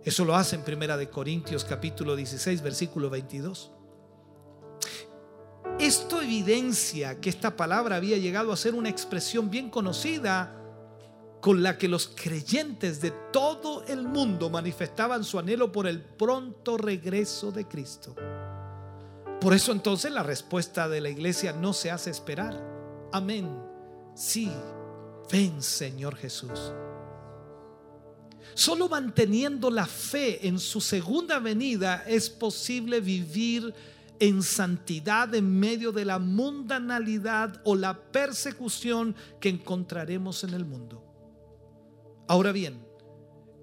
Eso lo hace en Primera de Corintios capítulo 16 versículo 22. Esto evidencia que esta palabra había llegado a ser una expresión bien conocida con la que los creyentes de todo el mundo manifestaban su anhelo por el pronto regreso de Cristo. Por eso entonces la respuesta de la iglesia no se hace esperar. Amén. Sí, ven Señor Jesús. Solo manteniendo la fe en su segunda venida es posible vivir en santidad en medio de la mundanalidad o la persecución que encontraremos en el mundo. Ahora bien,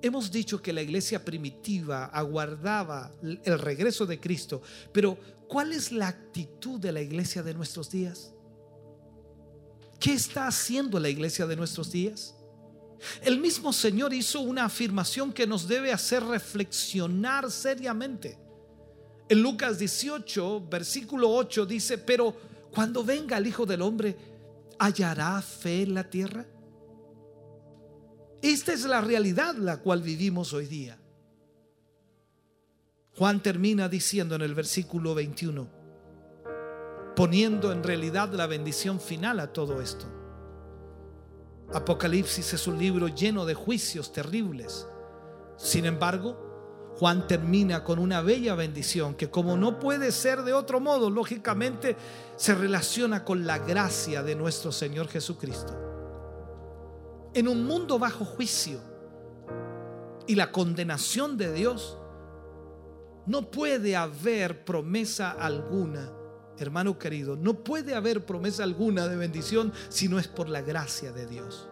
hemos dicho que la iglesia primitiva aguardaba el regreso de Cristo, pero ¿cuál es la actitud de la iglesia de nuestros días? ¿Qué está haciendo la iglesia de nuestros días? El mismo Señor hizo una afirmación que nos debe hacer reflexionar seriamente. En Lucas 18, versículo 8 dice, pero cuando venga el Hijo del Hombre, ¿hallará fe en la tierra? Esta es la realidad la cual vivimos hoy día. Juan termina diciendo en el versículo 21, poniendo en realidad la bendición final a todo esto. Apocalipsis es un libro lleno de juicios terribles. Sin embargo, Juan termina con una bella bendición que como no puede ser de otro modo, lógicamente se relaciona con la gracia de nuestro Señor Jesucristo. En un mundo bajo juicio y la condenación de Dios, no puede haber promesa alguna, hermano querido, no puede haber promesa alguna de bendición si no es por la gracia de Dios.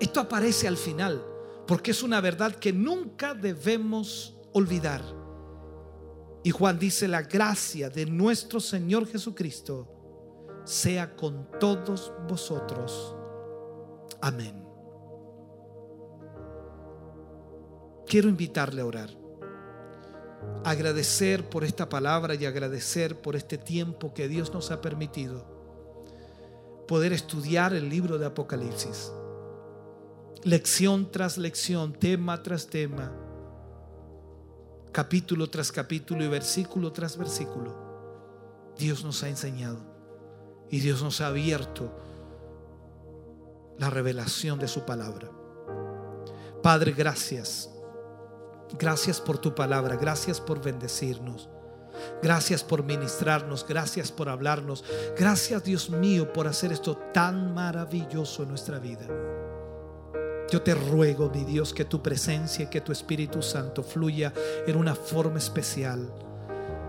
Esto aparece al final porque es una verdad que nunca debemos olvidar. Y Juan dice, la gracia de nuestro Señor Jesucristo sea con todos vosotros. Amén. Quiero invitarle a orar. Agradecer por esta palabra y agradecer por este tiempo que Dios nos ha permitido. Poder estudiar el libro de Apocalipsis lección tras lección, tema tras tema, capítulo tras capítulo y versículo tras versículo, Dios nos ha enseñado y Dios nos ha abierto la revelación de su palabra. Padre, gracias. Gracias por tu palabra, gracias por bendecirnos. Gracias por ministrarnos, gracias por hablarnos. Gracias Dios mío por hacer esto tan maravilloso en nuestra vida. Yo te ruego, mi Dios, que tu presencia y que tu Espíritu Santo fluya en una forma especial.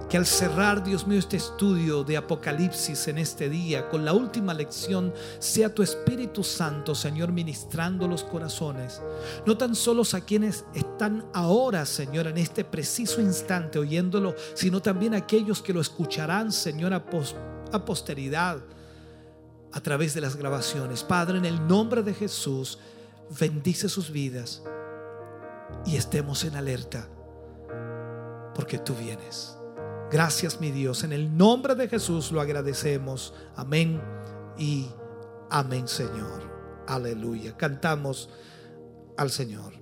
Que al cerrar, Dios mío, este estudio de Apocalipsis en este día, con la última lección, sea tu Espíritu Santo, Señor, ministrando los corazones. No tan solo a quienes están ahora, Señor, en este preciso instante oyéndolo, sino también a aquellos que lo escucharán, Señor, a, a posteridad, a través de las grabaciones. Padre, en el nombre de Jesús, bendice sus vidas y estemos en alerta porque tú vienes. Gracias mi Dios, en el nombre de Jesús lo agradecemos. Amén y amén Señor. Aleluya. Cantamos al Señor.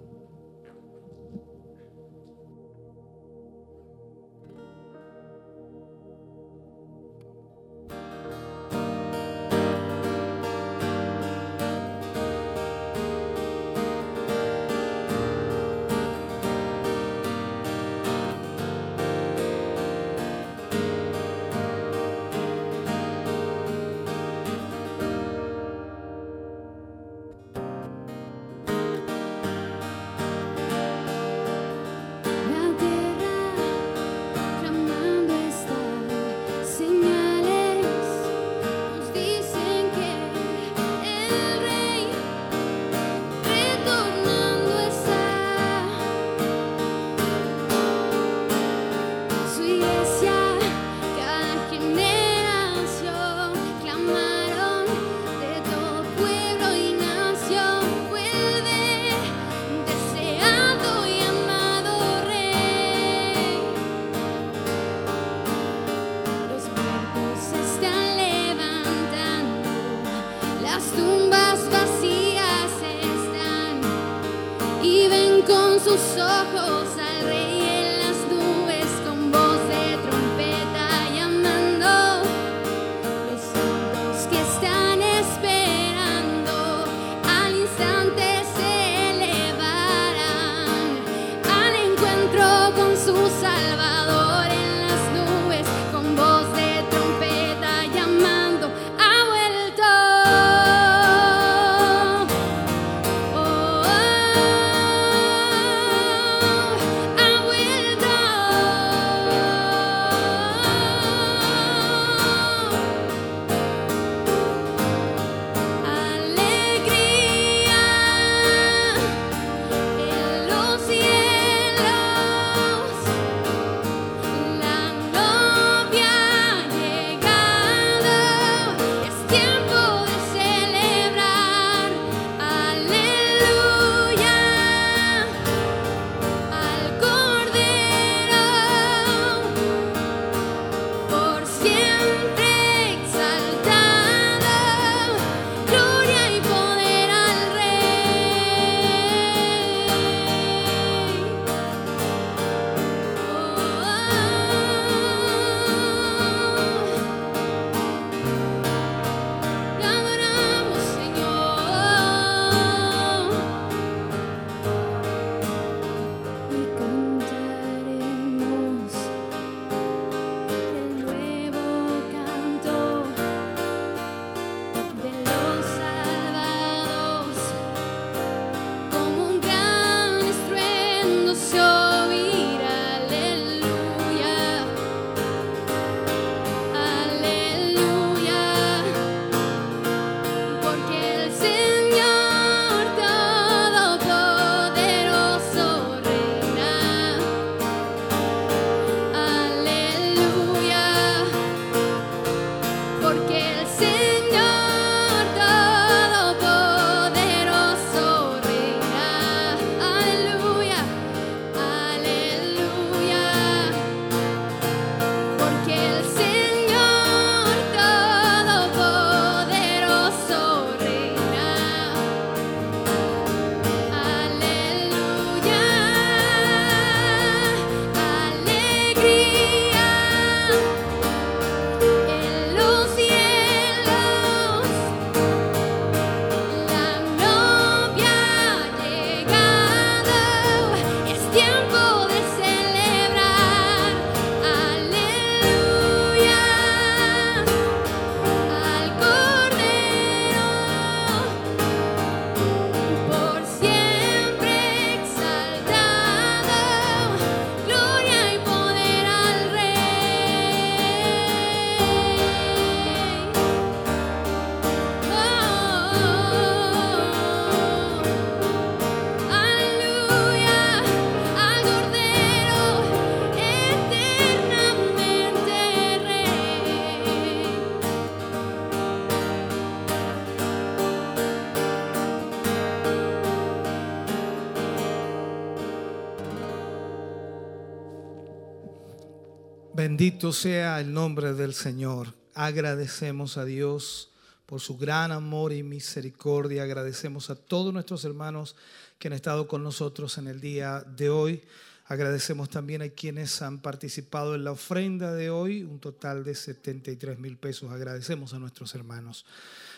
Bendito sea el nombre del Señor. Agradecemos a Dios por su gran amor y misericordia. Agradecemos a todos nuestros hermanos que han estado con nosotros en el día de hoy. Agradecemos también a quienes han participado en la ofrenda de hoy, un total de 73 mil pesos. Agradecemos a nuestros hermanos.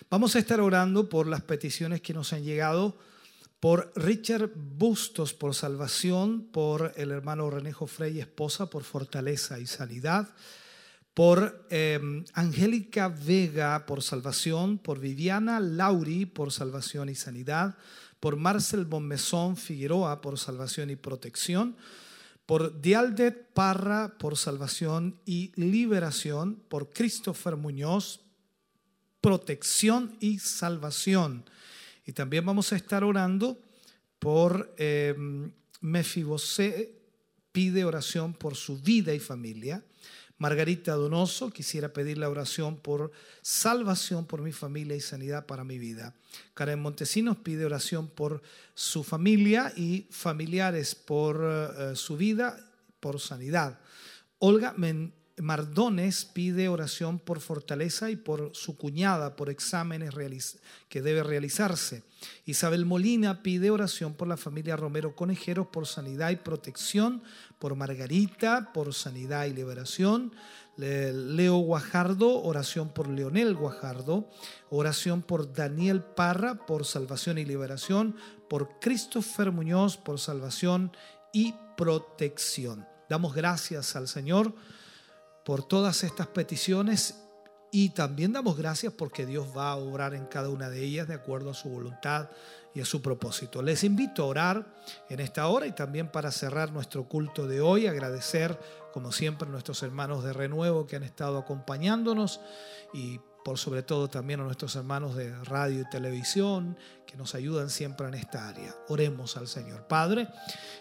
Vamos a estar orando por las peticiones que nos han llegado por Richard Bustos por salvación, por el hermano Renejo Frey, esposa, por fortaleza y sanidad, por em, Angélica Vega por salvación, por Viviana Lauri por salvación y sanidad, por Marcel Bonmesón Figueroa por salvación y protección, por Dialdet Parra por salvación y liberación, por Christopher Muñoz, protección y salvación y también vamos a estar orando por eh, Mefibosé, pide oración por su vida y familia. Margarita Donoso, quisiera pedir la oración por salvación por mi familia y sanidad para mi vida. Karen Montesinos pide oración por su familia y familiares por eh, su vida, por sanidad. Olga Mardones pide oración por fortaleza y por su cuñada, por exámenes que debe realizarse. Isabel Molina pide oración por la familia Romero Conejeros, por sanidad y protección, por Margarita, por sanidad y liberación. Leo Guajardo, oración por Leonel Guajardo, oración por Daniel Parra, por salvación y liberación, por Christopher Muñoz, por salvación y protección. Damos gracias al Señor por todas estas peticiones y también damos gracias porque Dios va a obrar en cada una de ellas de acuerdo a su voluntad y a su propósito. Les invito a orar en esta hora y también para cerrar nuestro culto de hoy, agradecer como siempre a nuestros hermanos de renuevo que han estado acompañándonos y por sobre todo también a nuestros hermanos de radio y televisión que nos ayudan siempre en esta área. Oremos al Señor. Padre,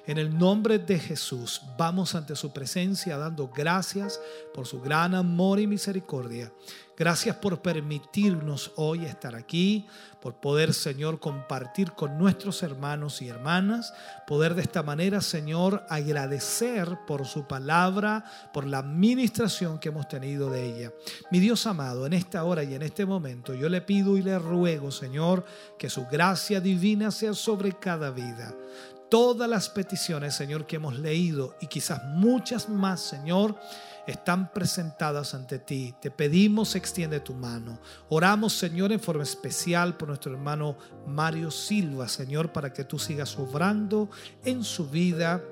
en el nombre de Jesús, vamos ante su presencia dando gracias por su gran amor y misericordia. Gracias por permitirnos hoy estar aquí, por poder, Señor, compartir con nuestros hermanos y hermanas, poder de esta manera, Señor, agradecer por su palabra, por la administración que hemos tenido de ella. Mi Dios amado, en esta hora y en este momento, yo le pido y le ruego, Señor, que su gracia divina sea sobre cada vida todas las peticiones, Señor, que hemos leído y quizás muchas más, Señor, están presentadas ante ti. Te pedimos, extiende tu mano. Oramos, Señor, en forma especial por nuestro hermano Mario Silva, Señor, para que tú sigas obrando en su vida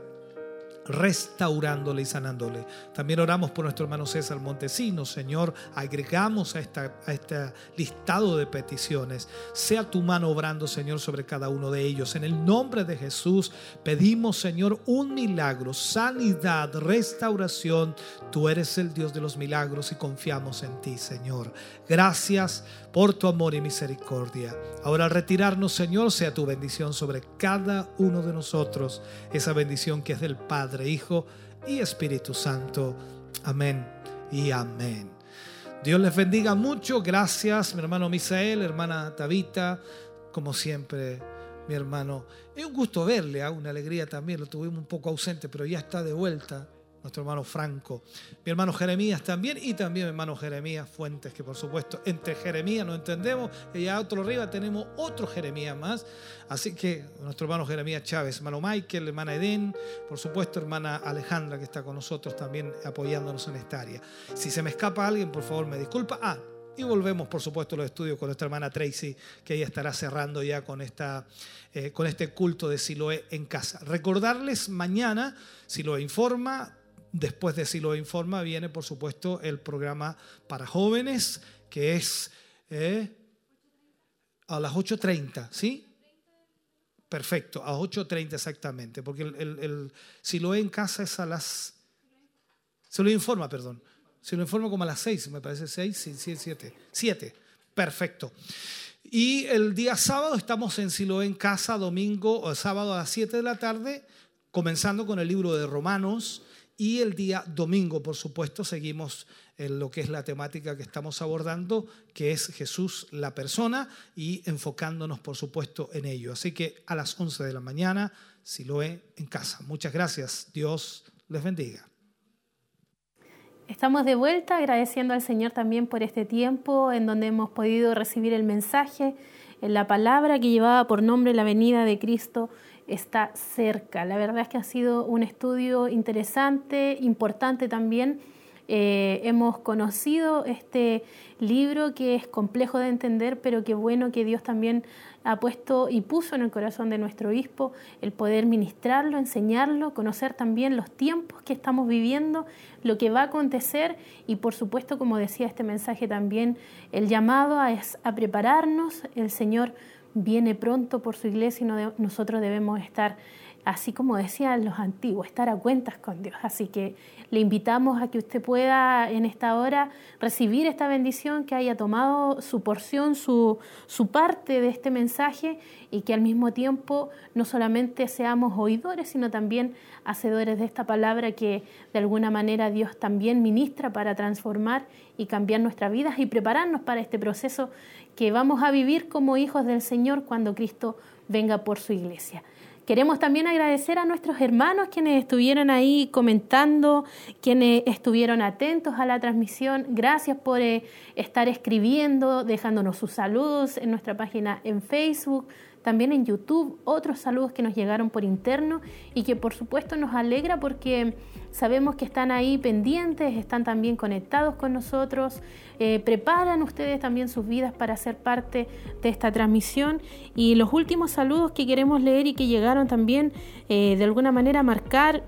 restaurándole y sanándole. También oramos por nuestro hermano César Montesino, Señor, agregamos a, esta, a este listado de peticiones. Sea tu mano obrando, Señor, sobre cada uno de ellos. En el nombre de Jesús pedimos, Señor, un milagro, sanidad, restauración. Tú eres el Dios de los milagros y confiamos en ti, Señor. Gracias por tu amor y misericordia. Ahora al retirarnos, Señor, sea tu bendición sobre cada uno de nosotros, esa bendición que es del Padre, Hijo y Espíritu Santo. Amén y amén. Dios les bendiga mucho. Gracias, mi hermano Misael, hermana Tabita, como siempre, mi hermano. Es un gusto verle, ¿ah? una alegría también. Lo tuvimos un poco ausente, pero ya está de vuelta nuestro hermano Franco, mi hermano Jeremías también y también mi hermano Jeremías Fuentes, que por supuesto entre Jeremías no entendemos y allá otro arriba tenemos otro Jeremías más. Así que nuestro hermano Jeremías Chávez, hermano Michael, hermana Eden, por supuesto hermana Alejandra que está con nosotros también apoyándonos en esta área. Si se me escapa alguien, por favor me disculpa. Ah, y volvemos, por supuesto, a los estudios con nuestra hermana Tracy, que ella estará cerrando ya con, esta, eh, con este culto de Siloé en casa. Recordarles mañana, Siloé Informa, Después de Si lo informa viene, por supuesto, el programa para jóvenes, que es eh, a las 8.30, ¿sí? Perfecto, a las 8.30 exactamente, porque el, si lo en casa es a las... Se lo informa, perdón. Se lo informa como a las 6, me parece 6, 7, 7. 7, perfecto. Y el día sábado estamos en Siloé en casa, domingo o sábado a las 7 de la tarde, comenzando con el libro de Romanos y el día domingo, por supuesto, seguimos en lo que es la temática que estamos abordando, que es Jesús la persona y enfocándonos, por supuesto, en ello. Así que a las 11 de la mañana, si lo ve en casa. Muchas gracias. Dios les bendiga. Estamos de vuelta agradeciendo al Señor también por este tiempo en donde hemos podido recibir el mensaje, en la palabra que llevaba por nombre la venida de Cristo está cerca. La verdad es que ha sido un estudio interesante, importante también. Eh, hemos conocido este libro que es complejo de entender, pero qué bueno que Dios también ha puesto y puso en el corazón de nuestro obispo el poder ministrarlo, enseñarlo, conocer también los tiempos que estamos viviendo, lo que va a acontecer y por supuesto, como decía este mensaje también, el llamado a, a prepararnos. El Señor viene pronto por su iglesia y nosotros debemos estar, así como decían los antiguos, estar a cuentas con Dios. Así que le invitamos a que usted pueda en esta hora recibir esta bendición, que haya tomado su porción, su, su parte de este mensaje y que al mismo tiempo no solamente seamos oidores, sino también hacedores de esta palabra que de alguna manera Dios también ministra para transformar y cambiar nuestras vidas y prepararnos para este proceso que vamos a vivir como hijos del Señor cuando Cristo venga por su iglesia. Queremos también agradecer a nuestros hermanos quienes estuvieron ahí comentando, quienes estuvieron atentos a la transmisión. Gracias por eh, estar escribiendo, dejándonos sus saludos en nuestra página en Facebook, también en YouTube, otros saludos que nos llegaron por interno y que por supuesto nos alegra porque sabemos que están ahí pendientes, están también conectados con nosotros, eh, preparan ustedes también sus vidas para ser parte de esta transmisión. Y los últimos saludos que queremos leer y que llegaron también eh, de alguna manera a marcar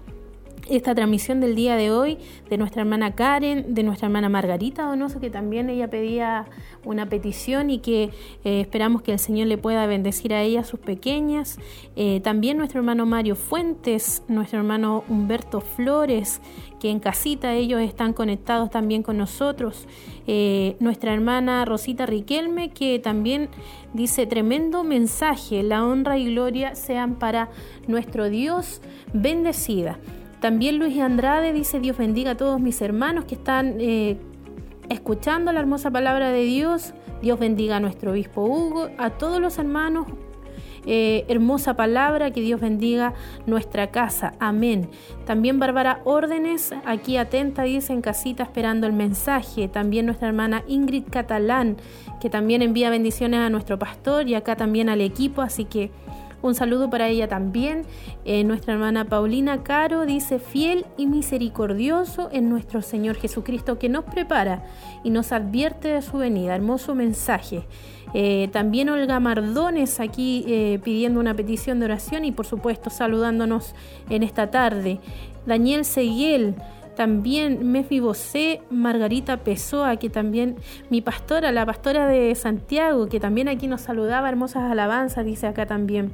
esta transmisión del día de hoy de nuestra hermana Karen, de nuestra hermana Margarita Donoso, que también ella pedía una petición y que eh, esperamos que el Señor le pueda bendecir a ella, sus pequeñas. Eh, también nuestro hermano Mario Fuentes, nuestro hermano Humberto Flores, que en casita ellos están conectados también con nosotros. Eh, nuestra hermana Rosita Riquelme, que también dice tremendo mensaje, la honra y gloria sean para nuestro Dios bendecida. También Luis Andrade dice, Dios bendiga a todos mis hermanos que están eh, escuchando la hermosa palabra de Dios. Dios bendiga a nuestro obispo Hugo, a todos los hermanos. Eh, hermosa palabra, que Dios bendiga nuestra casa. Amén. También Bárbara Órdenes, aquí atenta, dice en casita esperando el mensaje. También nuestra hermana Ingrid Catalán, que también envía bendiciones a nuestro pastor y acá también al equipo. Así que un saludo para ella también. Eh, nuestra hermana Paulina Caro dice, fiel y misericordioso en nuestro Señor Jesucristo que nos prepara y nos advierte de su venida. Hermoso mensaje. Eh, también Olga Mardones aquí eh, pidiendo una petición de oración y por supuesto saludándonos en esta tarde. Daniel Seguel. También Mefi Bosé, Margarita Pessoa, que también mi pastora, la pastora de Santiago, que también aquí nos saludaba, hermosas alabanzas, dice acá también.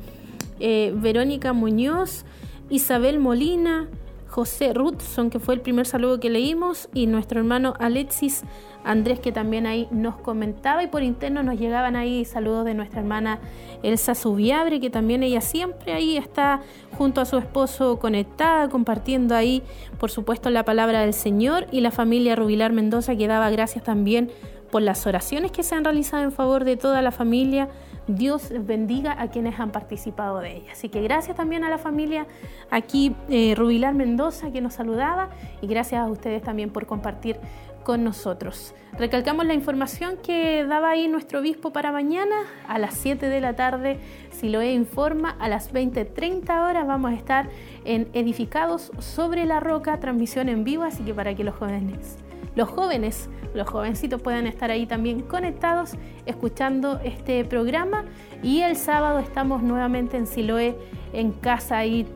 Eh, Verónica Muñoz, Isabel Molina, José Rutson, que fue el primer saludo que leímos, y nuestro hermano Alexis Andrés, que también ahí nos comentaba, y por interno nos llegaban ahí saludos de nuestra hermana Elsa Subiabre, que también ella siempre ahí está junto a su esposo conectada, compartiendo ahí, por supuesto, la palabra del Señor, y la familia Rubilar Mendoza, que daba gracias también por las oraciones que se han realizado en favor de toda la familia Dios bendiga a quienes han participado de ella. Así que gracias también a la familia aquí, eh, Rubilar Mendoza, que nos saludaba, y gracias a ustedes también por compartir con nosotros. Recalcamos la información que daba ahí nuestro obispo para mañana a las 7 de la tarde. Si lo informa, a las 20.30 horas vamos a estar en Edificados sobre la Roca, transmisión en vivo, así que para que los jóvenes, los jóvenes los jovencitos puedan estar ahí también conectados escuchando este programa. Y el sábado estamos nuevamente en Siloé, en casa, ahí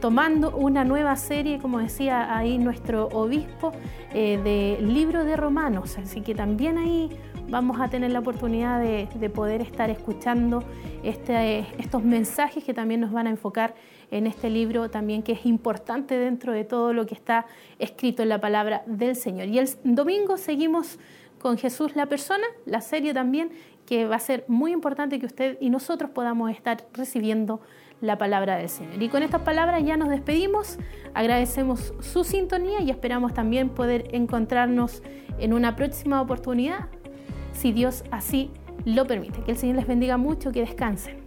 tomando una nueva serie, como decía ahí nuestro obispo, eh, de libro de Romanos. Así que también ahí vamos a tener la oportunidad de, poder estar escuchando este, estos mensajes que también nos van a enfocar en este libro también que es importante dentro de todo lo que está escrito en la palabra del Señor. Y el domingo seguimos con Jesús la persona, la serie también, que va a ser muy importante que usted y nosotros podamos estar recibiendo la palabra del Señor. Y con estas palabras ya nos despedimos, agradecemos su sintonía y esperamos también poder encontrarnos en una próxima oportunidad, si Dios así lo permite. Que el Señor les bendiga mucho, que descansen.